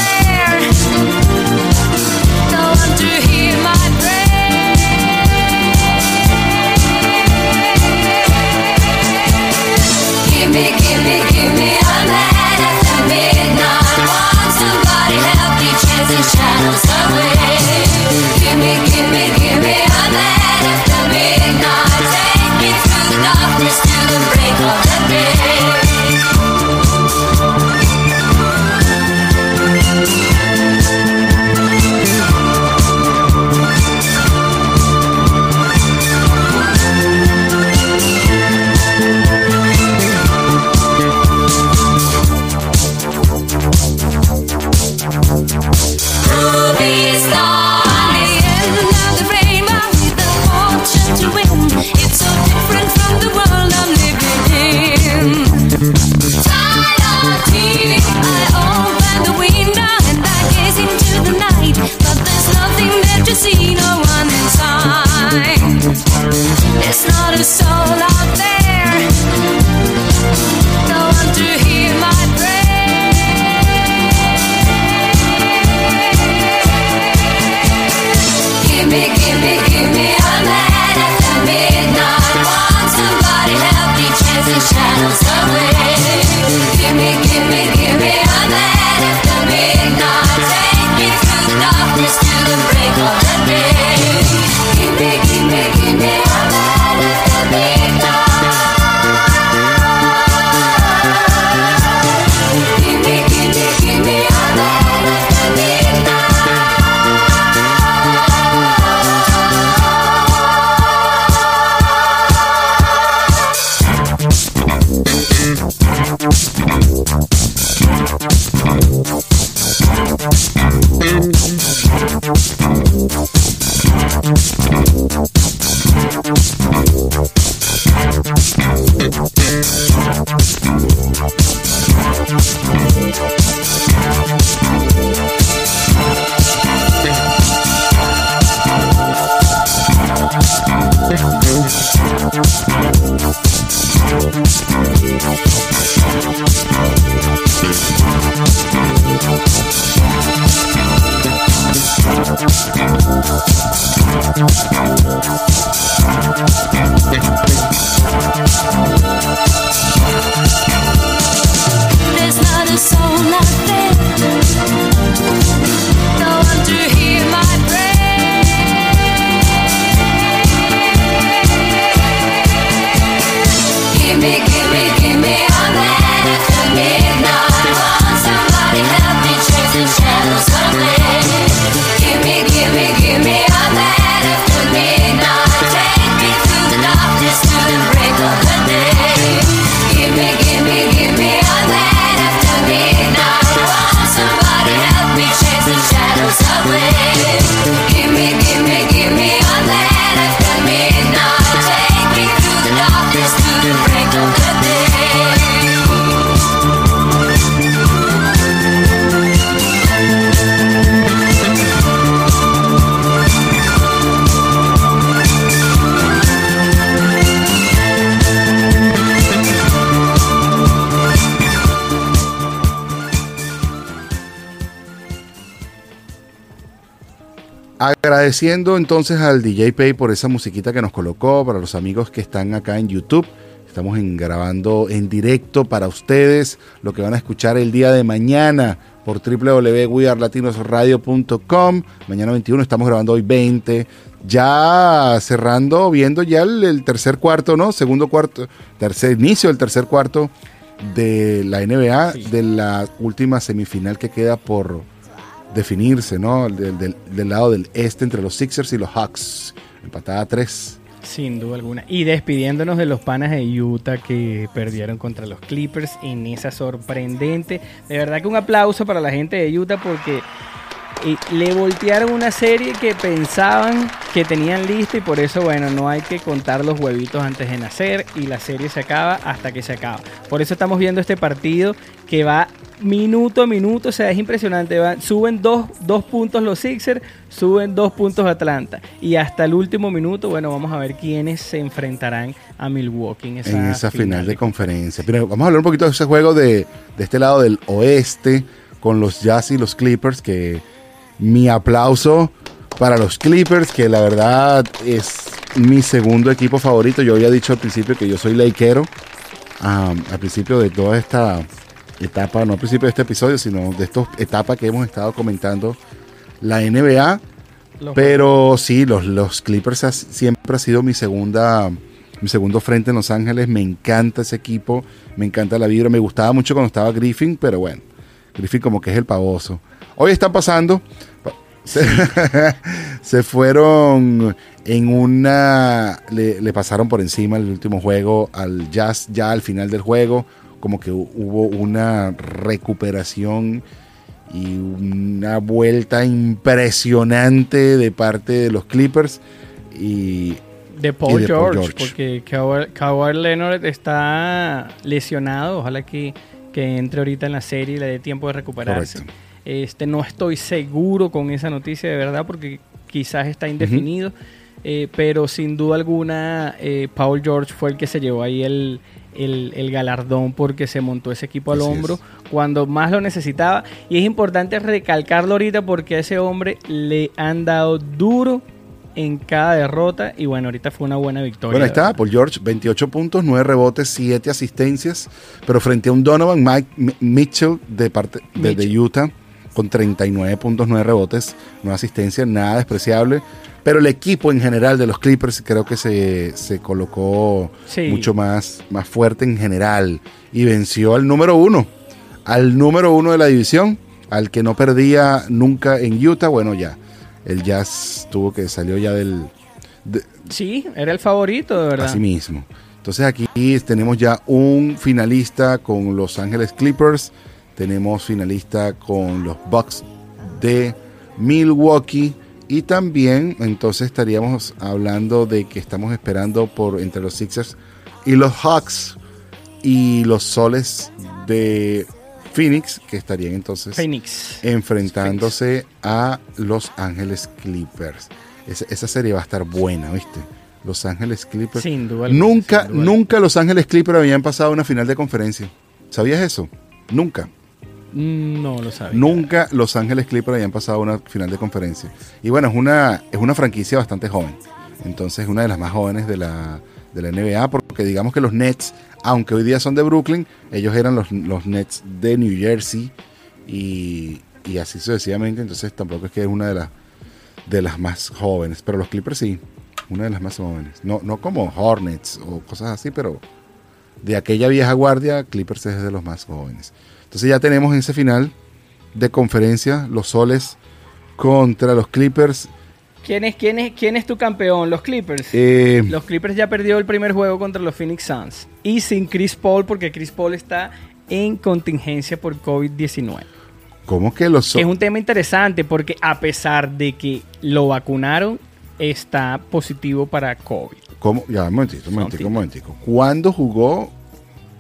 Agradeciendo entonces al DJ Pay por esa musiquita que nos colocó, para los amigos que están acá en YouTube. Estamos en- grabando en directo para ustedes lo que van a escuchar el día de mañana por www.wearlatinosradio.com. Mañana 21, estamos grabando hoy 20. Ya cerrando, viendo ya el, el tercer cuarto, ¿no? Segundo cuarto, tercer inicio del tercer cuarto de la NBA, de la última semifinal que queda por definirse, ¿no? Del, del- del lado del este entre los Sixers y los Hawks. Empatada a 3. Sin duda alguna. Y despidiéndonos de los panas de Utah que perdieron contra los Clippers en esa sorprendente. De verdad que un aplauso para la gente de Utah porque eh, le voltearon una serie que pensaban que tenían lista y por eso, bueno, no hay que contar los huevitos antes de nacer y la serie se acaba hasta que se acaba. Por eso estamos viendo este partido que va minuto a minuto, o sea, es impresionante. va- suben dos, dos puntos los Sixers, suben dos puntos Atlanta. Y hasta el último minuto, bueno, vamos a ver quiénes se enfrentarán a Milwaukee en esa, en esa final de conferencia. Pero vamos a hablar un poquito de ese juego de, de este lado del oeste con los Jazz y los Clippers, que mi aplauso para los Clippers, que la verdad es mi segundo equipo favorito. Yo había dicho al principio que yo soy Lakero, am, al principio de toda esta etapa, no al principio de este episodio, sino de esta etapa que hemos estado comentando la NBA. Los- Pero sí, los, los Clippers has- siempre ha sido mi segunda, mi segundo frente en Los Ángeles. Me encanta ese equipo, me encanta la vibra. Me gustaba mucho cuando estaba Griffin, pero bueno, Griffin como que es el pavoso. Hoy están pasando, se, se fueron en una, le, le pasaron por encima el último juego al Jazz ya al final del juego, como que hu- hubo una recuperación y una vuelta impresionante de parte de los Clippers y de Paul, George, George. porque Kawhi, Kawhi Leonard está lesionado. Ojalá que, que entre ahorita en la serie y le dé tiempo de recuperarse. Correcto. Este, no estoy seguro con esa noticia de verdad porque quizás está indefinido. eh, pero sin duda alguna, eh, Paul George fue el que se llevó ahí el, el- el galardón porque se montó ese equipo al Así hombro es. cuando más lo necesitaba. Y es importante recalcarlo ahorita porque a ese hombre le han dado duro en cada derrota. Y bueno, ahorita fue una buena victoria. bueno, ahí está. Paul George, 28 puntos, 9 rebotes, 7 asistencias, pero frente a un Donovan Mike Mi- Mitchell de parte de. Utah con 39 puntos, 9 rebotes, no asistencia, nada despreciable. Pero el equipo en general de los Clippers creo que se, se colocó Sí. mucho más, más fuerte en general y venció al número uno, al número uno de la división, al que no perdía nunca en Utah. Bueno, ya, el Jazz tuvo que salió ya del, de- Sí, era el favorito, de verdad. Así mismo. Entonces aquí tenemos ya un finalista con Los Ángeles Clippers, tenemos finalista con los Bucks de Milwaukee y también entonces estaríamos hablando de que estamos esperando por entre los Sixers y los Hawks y los Soles de Phoenix que estarían entonces Phoenix. enfrentándose a Los Ángeles Clippers. Esa, esa serie va a estar buena, ¿viste? Los Ángeles Clippers. Sin duda Nunca, sin duda nunca Los Ángeles Clippers habían pasado una final de conferencia. ¿Sabías eso? Nunca. Mm, No lo sabía. Nunca Los Ángeles Clippers habían pasado una final de conferencia. Y bueno, es una, es una franquicia bastante joven. Entonces es una de las más jóvenes de la, de la NBA, porque digamos que los Nets, aunque hoy día son de Brooklyn, ellos eran los, los Nets de New Jersey y, y así sucesivamente. Entonces tampoco es que es una de las, de las más jóvenes. Pero los Clippers sí, una de las más jóvenes. No, no como Hornets o cosas así, pero de aquella vieja guardia, Clippers es de los más jóvenes. Entonces ya tenemos en ese final de conferencia los soles contra los Clippers. ¿Quién es, quién, es, ¿Quién es tu campeón? Los Clippers. Eh, Los Clippers ya perdió el primer juego contra los Phoenix Suns. Y sin Chris Paul, porque Chris Paul está en contingencia por COVID-19. ¿Cómo que los Que es un tema interesante porque a pesar de que lo vacunaron, está positivo para COVID. ¿Cómo? Ya, un momentito, un momentito, Something. un momentito. ¿Cuándo jugó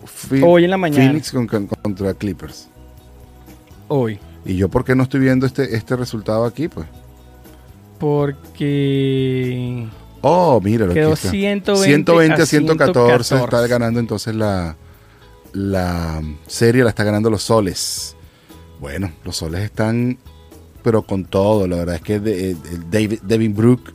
Phi- Hoy en la mañana. Phoenix con- con- contra Clippers? Hoy. ¿Y yo por qué no estoy viendo este, este resultado aquí? Pues. Porque Oh, mira, lo Quedó que está. 120 120 a a 114, 114. está ganando entonces la, la serie, la está ganando los soles. Bueno, los soles están pero con todo. La verdad es que de- el David, Devin Brook,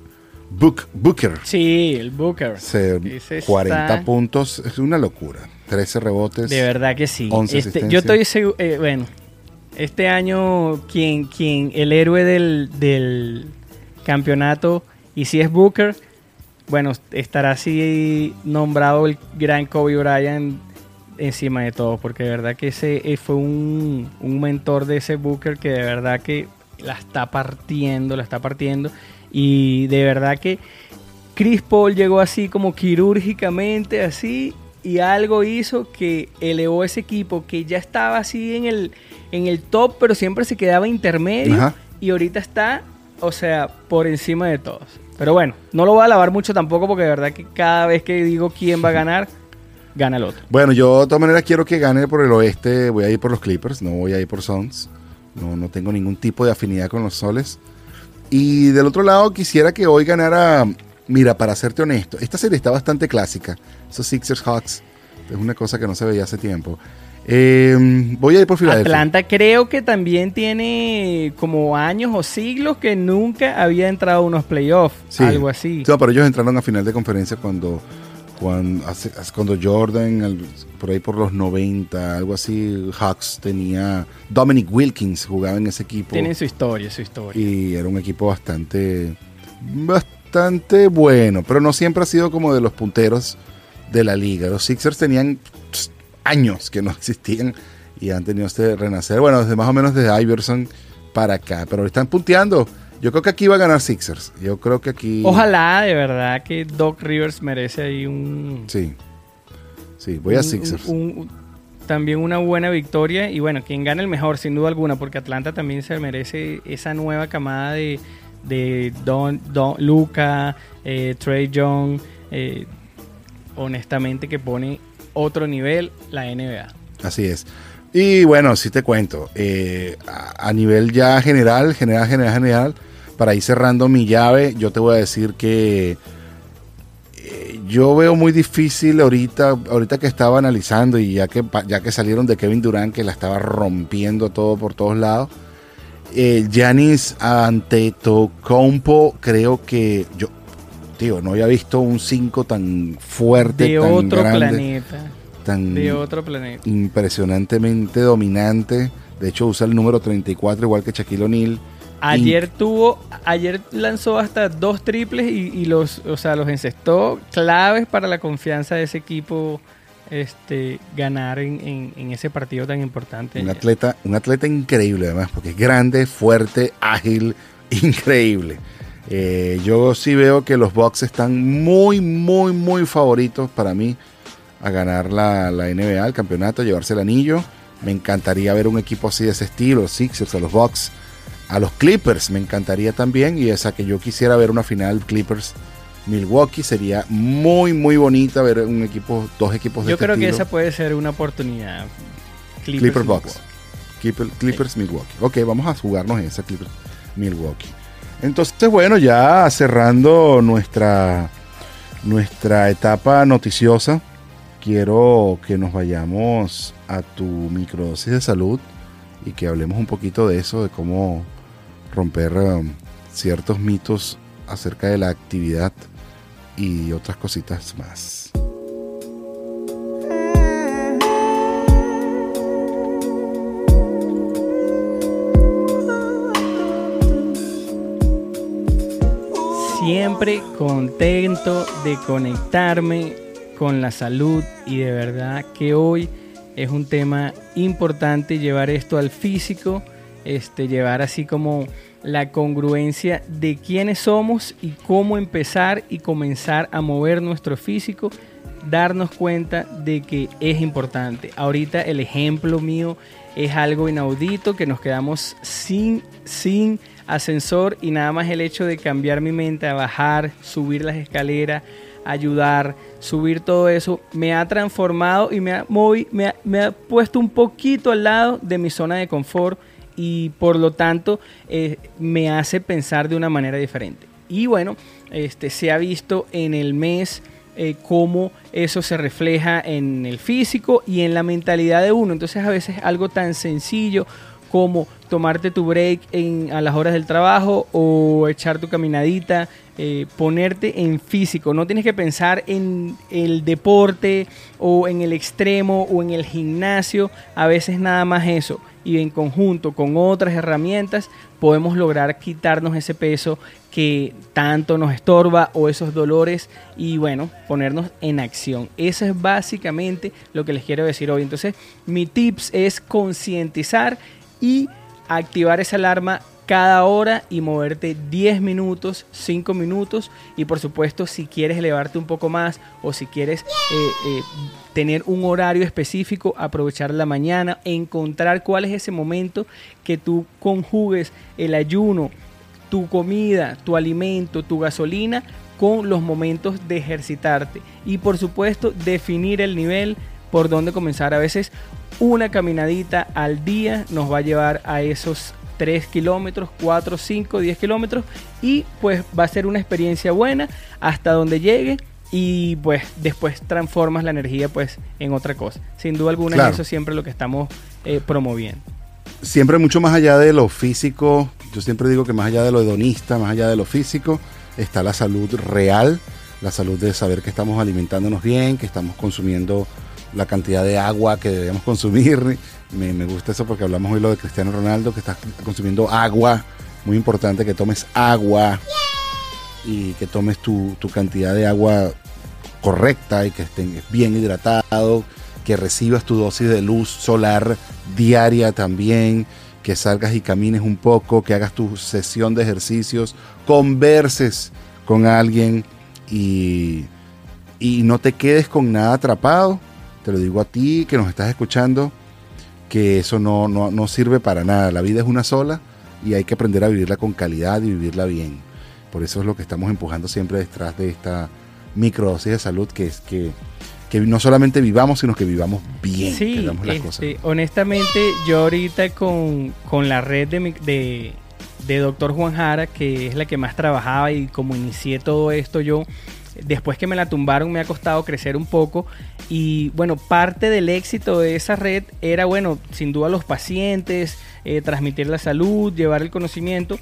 Book, Booker, Sí, el Booker. se- Ese está- 40 puntos, es una locura. 13 rebotes. De verdad que sí. 11 Este, yo estoy seguro, bueno, este año quien, quien el héroe del, del campeonato, y si es Booker, bueno, estará así nombrado el gran Kobe Bryant encima de todo, porque de verdad que ese eh, fue un, un mentor de ese Booker que de verdad que la está partiendo, la está partiendo, y de verdad que Chris Paul llegó así como quirúrgicamente, así, y algo hizo que elevó ese equipo que ya estaba así en el, en el top, pero siempre se quedaba intermedio, Ajá. y ahorita está, o sea, por encima de todos. Pero bueno, no lo voy a alabar mucho tampoco porque de verdad que cada vez que digo quién va a ganar, gana el otro. Bueno, yo de todas maneras quiero que gane por el oeste. Voy a ir por los Clippers, no voy a ir por Suns. No, no tengo ningún tipo de afinidad con los soles. Y del otro lado, quisiera que hoy ganara. Mira, para serte honesto, esta serie está bastante clásica. Esos Sixers Hawks es una cosa que no se veía hace tiempo. Eh, voy a ir por Filadelfia. Atlanta creo que también tiene como años o siglos que nunca había entrado a unos playoffs, Sí. algo así. No, pero ellos entraron a final de conferencia cuando, cuando, hace- cuando Jordan, por ahí por los 90, algo así, Hawks tenía. Dominic Wilkins jugaba en ese equipo. Tienen su historia, su historia. y era un equipo bastante bastante bueno, pero no siempre ha sido como de los punteros de la liga. Los Sixers tenían pss, años que no existían y han tenido este renacer. Bueno, desde más o menos desde Iverson para acá, pero están punteando. Yo creo que aquí va a ganar Sixers. Yo creo que aquí Ojalá de verdad que Doc Rivers merece ahí un... Sí. Sí, voy a Sixers. un- un- también una buena victoria y bueno, quien gane el mejor sin duda alguna, porque Atlanta también se merece esa nueva camada de, de Don, Don Luca, eh, Trey Young, eh, honestamente que pone otro nivel la NBA. Así es. Y bueno, sí te cuento, eh, a, a nivel ya general, general, general, general, para ir cerrando mi llave, yo te voy a decir que yo veo muy difícil ahorita, ahorita que estaba analizando y ya que, ya que salieron de Kevin Durant, que la estaba rompiendo todo por todos lados, eh, Giannis Antetokounmpo, creo que yo, tío, no había visto un 5 tan fuerte, De tan otro grande, planeta. tan De otro planeta. impresionantemente dominante. De hecho, usa el número 34, igual que Shaquille O'Neal. Ayer tuvo, ayer lanzó hasta dos triples y, y los, o sea, los encestó claves para la confianza de ese equipo, este, ganar en, ese partido tan importante. Un atleta, un atleta increíble, además, porque es grande, fuerte, ágil, increíble. Eh, yo sí veo que los Bucks están muy, muy, muy favoritos para mí a ganar la, la NBA, el campeonato, llevarse el anillo. Me encantaría ver un equipo así de ese estilo, los Sixers, a los Bucks, a los Clippers, me encantaría también. Y esa que yo quisiera ver una final Clippers Milwaukee sería muy, muy bonita ver un equipo, dos equipos de Yo este creo que esa puede ser una oportunidad. Clipper Box. Clipper- Clippers Milwaukee. Ok, vamos a jugarnos esa Clippers Milwaukee. Entonces, bueno, ya cerrando nuestra, nuestra etapa noticiosa, quiero que nos vayamos a tu microdosis de salud y que hablemos un poquito de eso, de cómo romper um, ciertos mitos acerca de la actividad y otras cositas más. Siempre contento de conectarme con la salud y de verdad que hoy es un tema importante llevar esto al físico, este, llevar así como la congruencia de quiénes somos y cómo empezar y comenzar a mover nuestro físico, darnos cuenta de que es importante. Ahorita el ejemplo mío es algo inaudito que nos quedamos sin, sin ascensor y nada más el hecho de cambiar mi mente a bajar, subir las escaleras, ayudar, subir todo eso, me ha transformado y me ha, movi- me ha, me ha puesto un poquito al lado de mi zona de confort y por lo tanto eh, me hace pensar de una manera diferente. Y bueno, este, se ha visto en el mes eh, cómo eso se refleja en el físico y en la mentalidad de uno. Entonces a veces algo tan sencillo como tomarte tu break en, a las horas del trabajo o echar tu caminadita, eh, ponerte en físico. No tienes que pensar en el deporte o en el extremo o en el gimnasio. A veces nada más eso. Y en conjunto con otras herramientas podemos lograr quitarnos ese peso que tanto nos estorba o esos dolores y bueno, ponernos en acción. Eso es básicamente lo que les quiero decir hoy. Entonces, mi tips es concientizar y activar esa alarma cada hora y moverte 10 minutos, 5 minutos y por supuesto si quieres elevarte un poco más o si quieres eh, eh, tener un horario específico, aprovechar la mañana, encontrar cuál es ese momento que tú conjugues el ayuno, tu comida, tu alimento, tu gasolina con los momentos de ejercitarte y por supuesto definir el nivel por donde comenzar. A veces una caminadita al día nos va a llevar a esos 3 kilómetros, 4, 5, 10 kilómetros y pues va a ser una experiencia buena hasta donde llegue y pues después transformas la energía pues en otra cosa. Sin duda alguna Claro. es eso siempre lo que estamos eh, promoviendo. siempre mucho más allá de lo físico, yo siempre digo que más allá de lo hedonista, más allá de lo físico, está la salud real, la salud de saber que estamos alimentándonos bien, que estamos consumiendo la cantidad de agua que debemos consumir. Me, me gusta eso porque hablamos hoy lo de Cristiano Ronaldo, que estás consumiendo agua, muy importante que tomes agua y que tomes tu, tu cantidad de agua correcta y que estés bien hidratado, que recibas tu dosis de luz solar diaria también, que salgas y camines un poco, que hagas tu sesión de ejercicios, converses con alguien y, y no te quedes con nada atrapado. Te lo digo a ti que nos estás escuchando, que eso no, no, no sirve para nada. La vida es una sola y hay que aprender a vivirla con calidad y vivirla bien. Por eso es lo que estamos empujando siempre detrás de esta microdosis de salud, que es que, que no solamente vivamos, sino que vivamos bien. Sí, hagamos las cosas. este, honestamente yo ahorita con, con la red de, de, de Doctor Juan Jara, que es la que más trabajaba y como inicié todo esto yo, después que me la tumbaron me ha costado crecer un poco y bueno, parte del éxito de esa red era bueno, sin duda los pacientes, eh, transmitir la salud, llevar el conocimiento,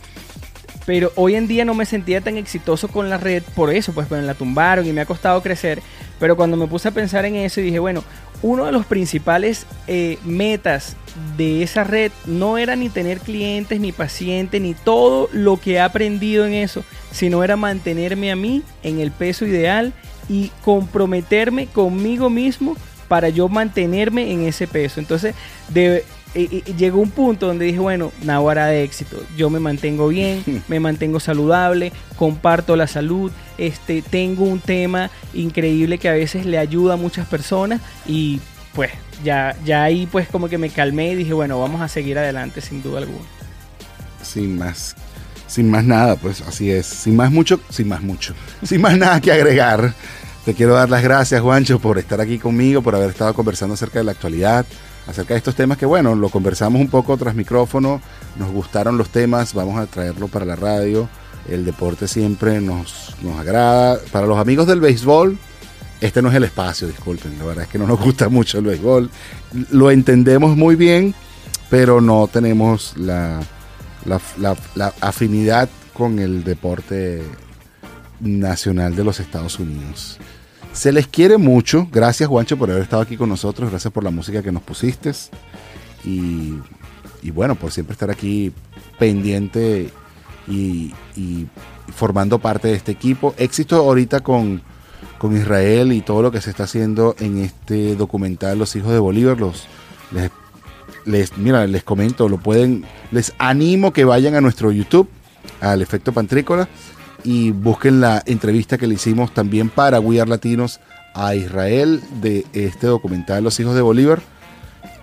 pero hoy en día no me sentía tan exitoso con la red por eso, pues me la tumbaron y me ha costado crecer. Pero cuando me puse a pensar en eso y dije, bueno, uno de los principales eh, metas de esa red no era ni tener clientes, ni pacientes, ni todo lo que he aprendido en eso, sino era mantenerme a mí en el peso ideal y comprometerme conmigo mismo para yo mantenerme en ese peso. Entonces, de, y- y llegó un punto donde dije, bueno, Nahuara de éxito. Yo me mantengo bien, me mantengo saludable, comparto la salud, este, tengo un tema increíble que a veces le ayuda a muchas personas y pues ya, ya ahí pues como que me calmé y dije, bueno, vamos a seguir adelante sin duda alguna. sin más sin más nada pues así es sin más mucho sin más mucho sin más nada que agregar te quiero dar las gracias Juancho por estar aquí conmigo por haber estado conversando acerca de la actualidad acerca de estos temas que bueno lo conversamos un poco tras micrófono nos gustaron los temas vamos a traerlo para la radio el deporte siempre nos, nos agrada para los amigos del béisbol este no es el espacio, disculpen, la verdad es que no nos gusta mucho el béisbol. Lo entendemos muy bien, pero no tenemos la, la, afinidad con el deporte nacional de los Estados Unidos. Se les quiere mucho. Gracias, Juancho, por haber estado aquí con nosotros. Gracias por la música que nos pusiste. Y, y bueno, por siempre estar aquí pendiente y, y formando parte de este equipo. Éxito ahorita con, con Israel y todo lo que se está haciendo en este documental Los Hijos de Bolívar. Los, les, les- mira, les comento, lo pueden, les animo que vayan a nuestro YouTube, al Efecto Pantrícola, y busquen la entrevista que le hicimos también para We Are Latinos a Israel de este documental Los Hijos de Bolívar.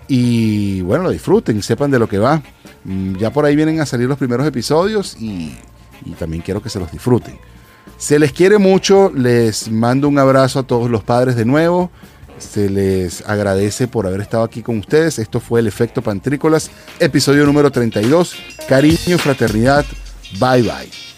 Y bueno, lo disfruten, sepan de lo que va. Mm, Ya por ahí vienen a salir los primeros episodios y, y también quiero que se los disfruten. Se les quiere mucho, les mando un abrazo a todos los padres de nuevo. Se les agradece por haber estado aquí con ustedes. Esto fue el Efecto Pantrícolas, episodio número 32. Cariño, fraternidad. Bye bye.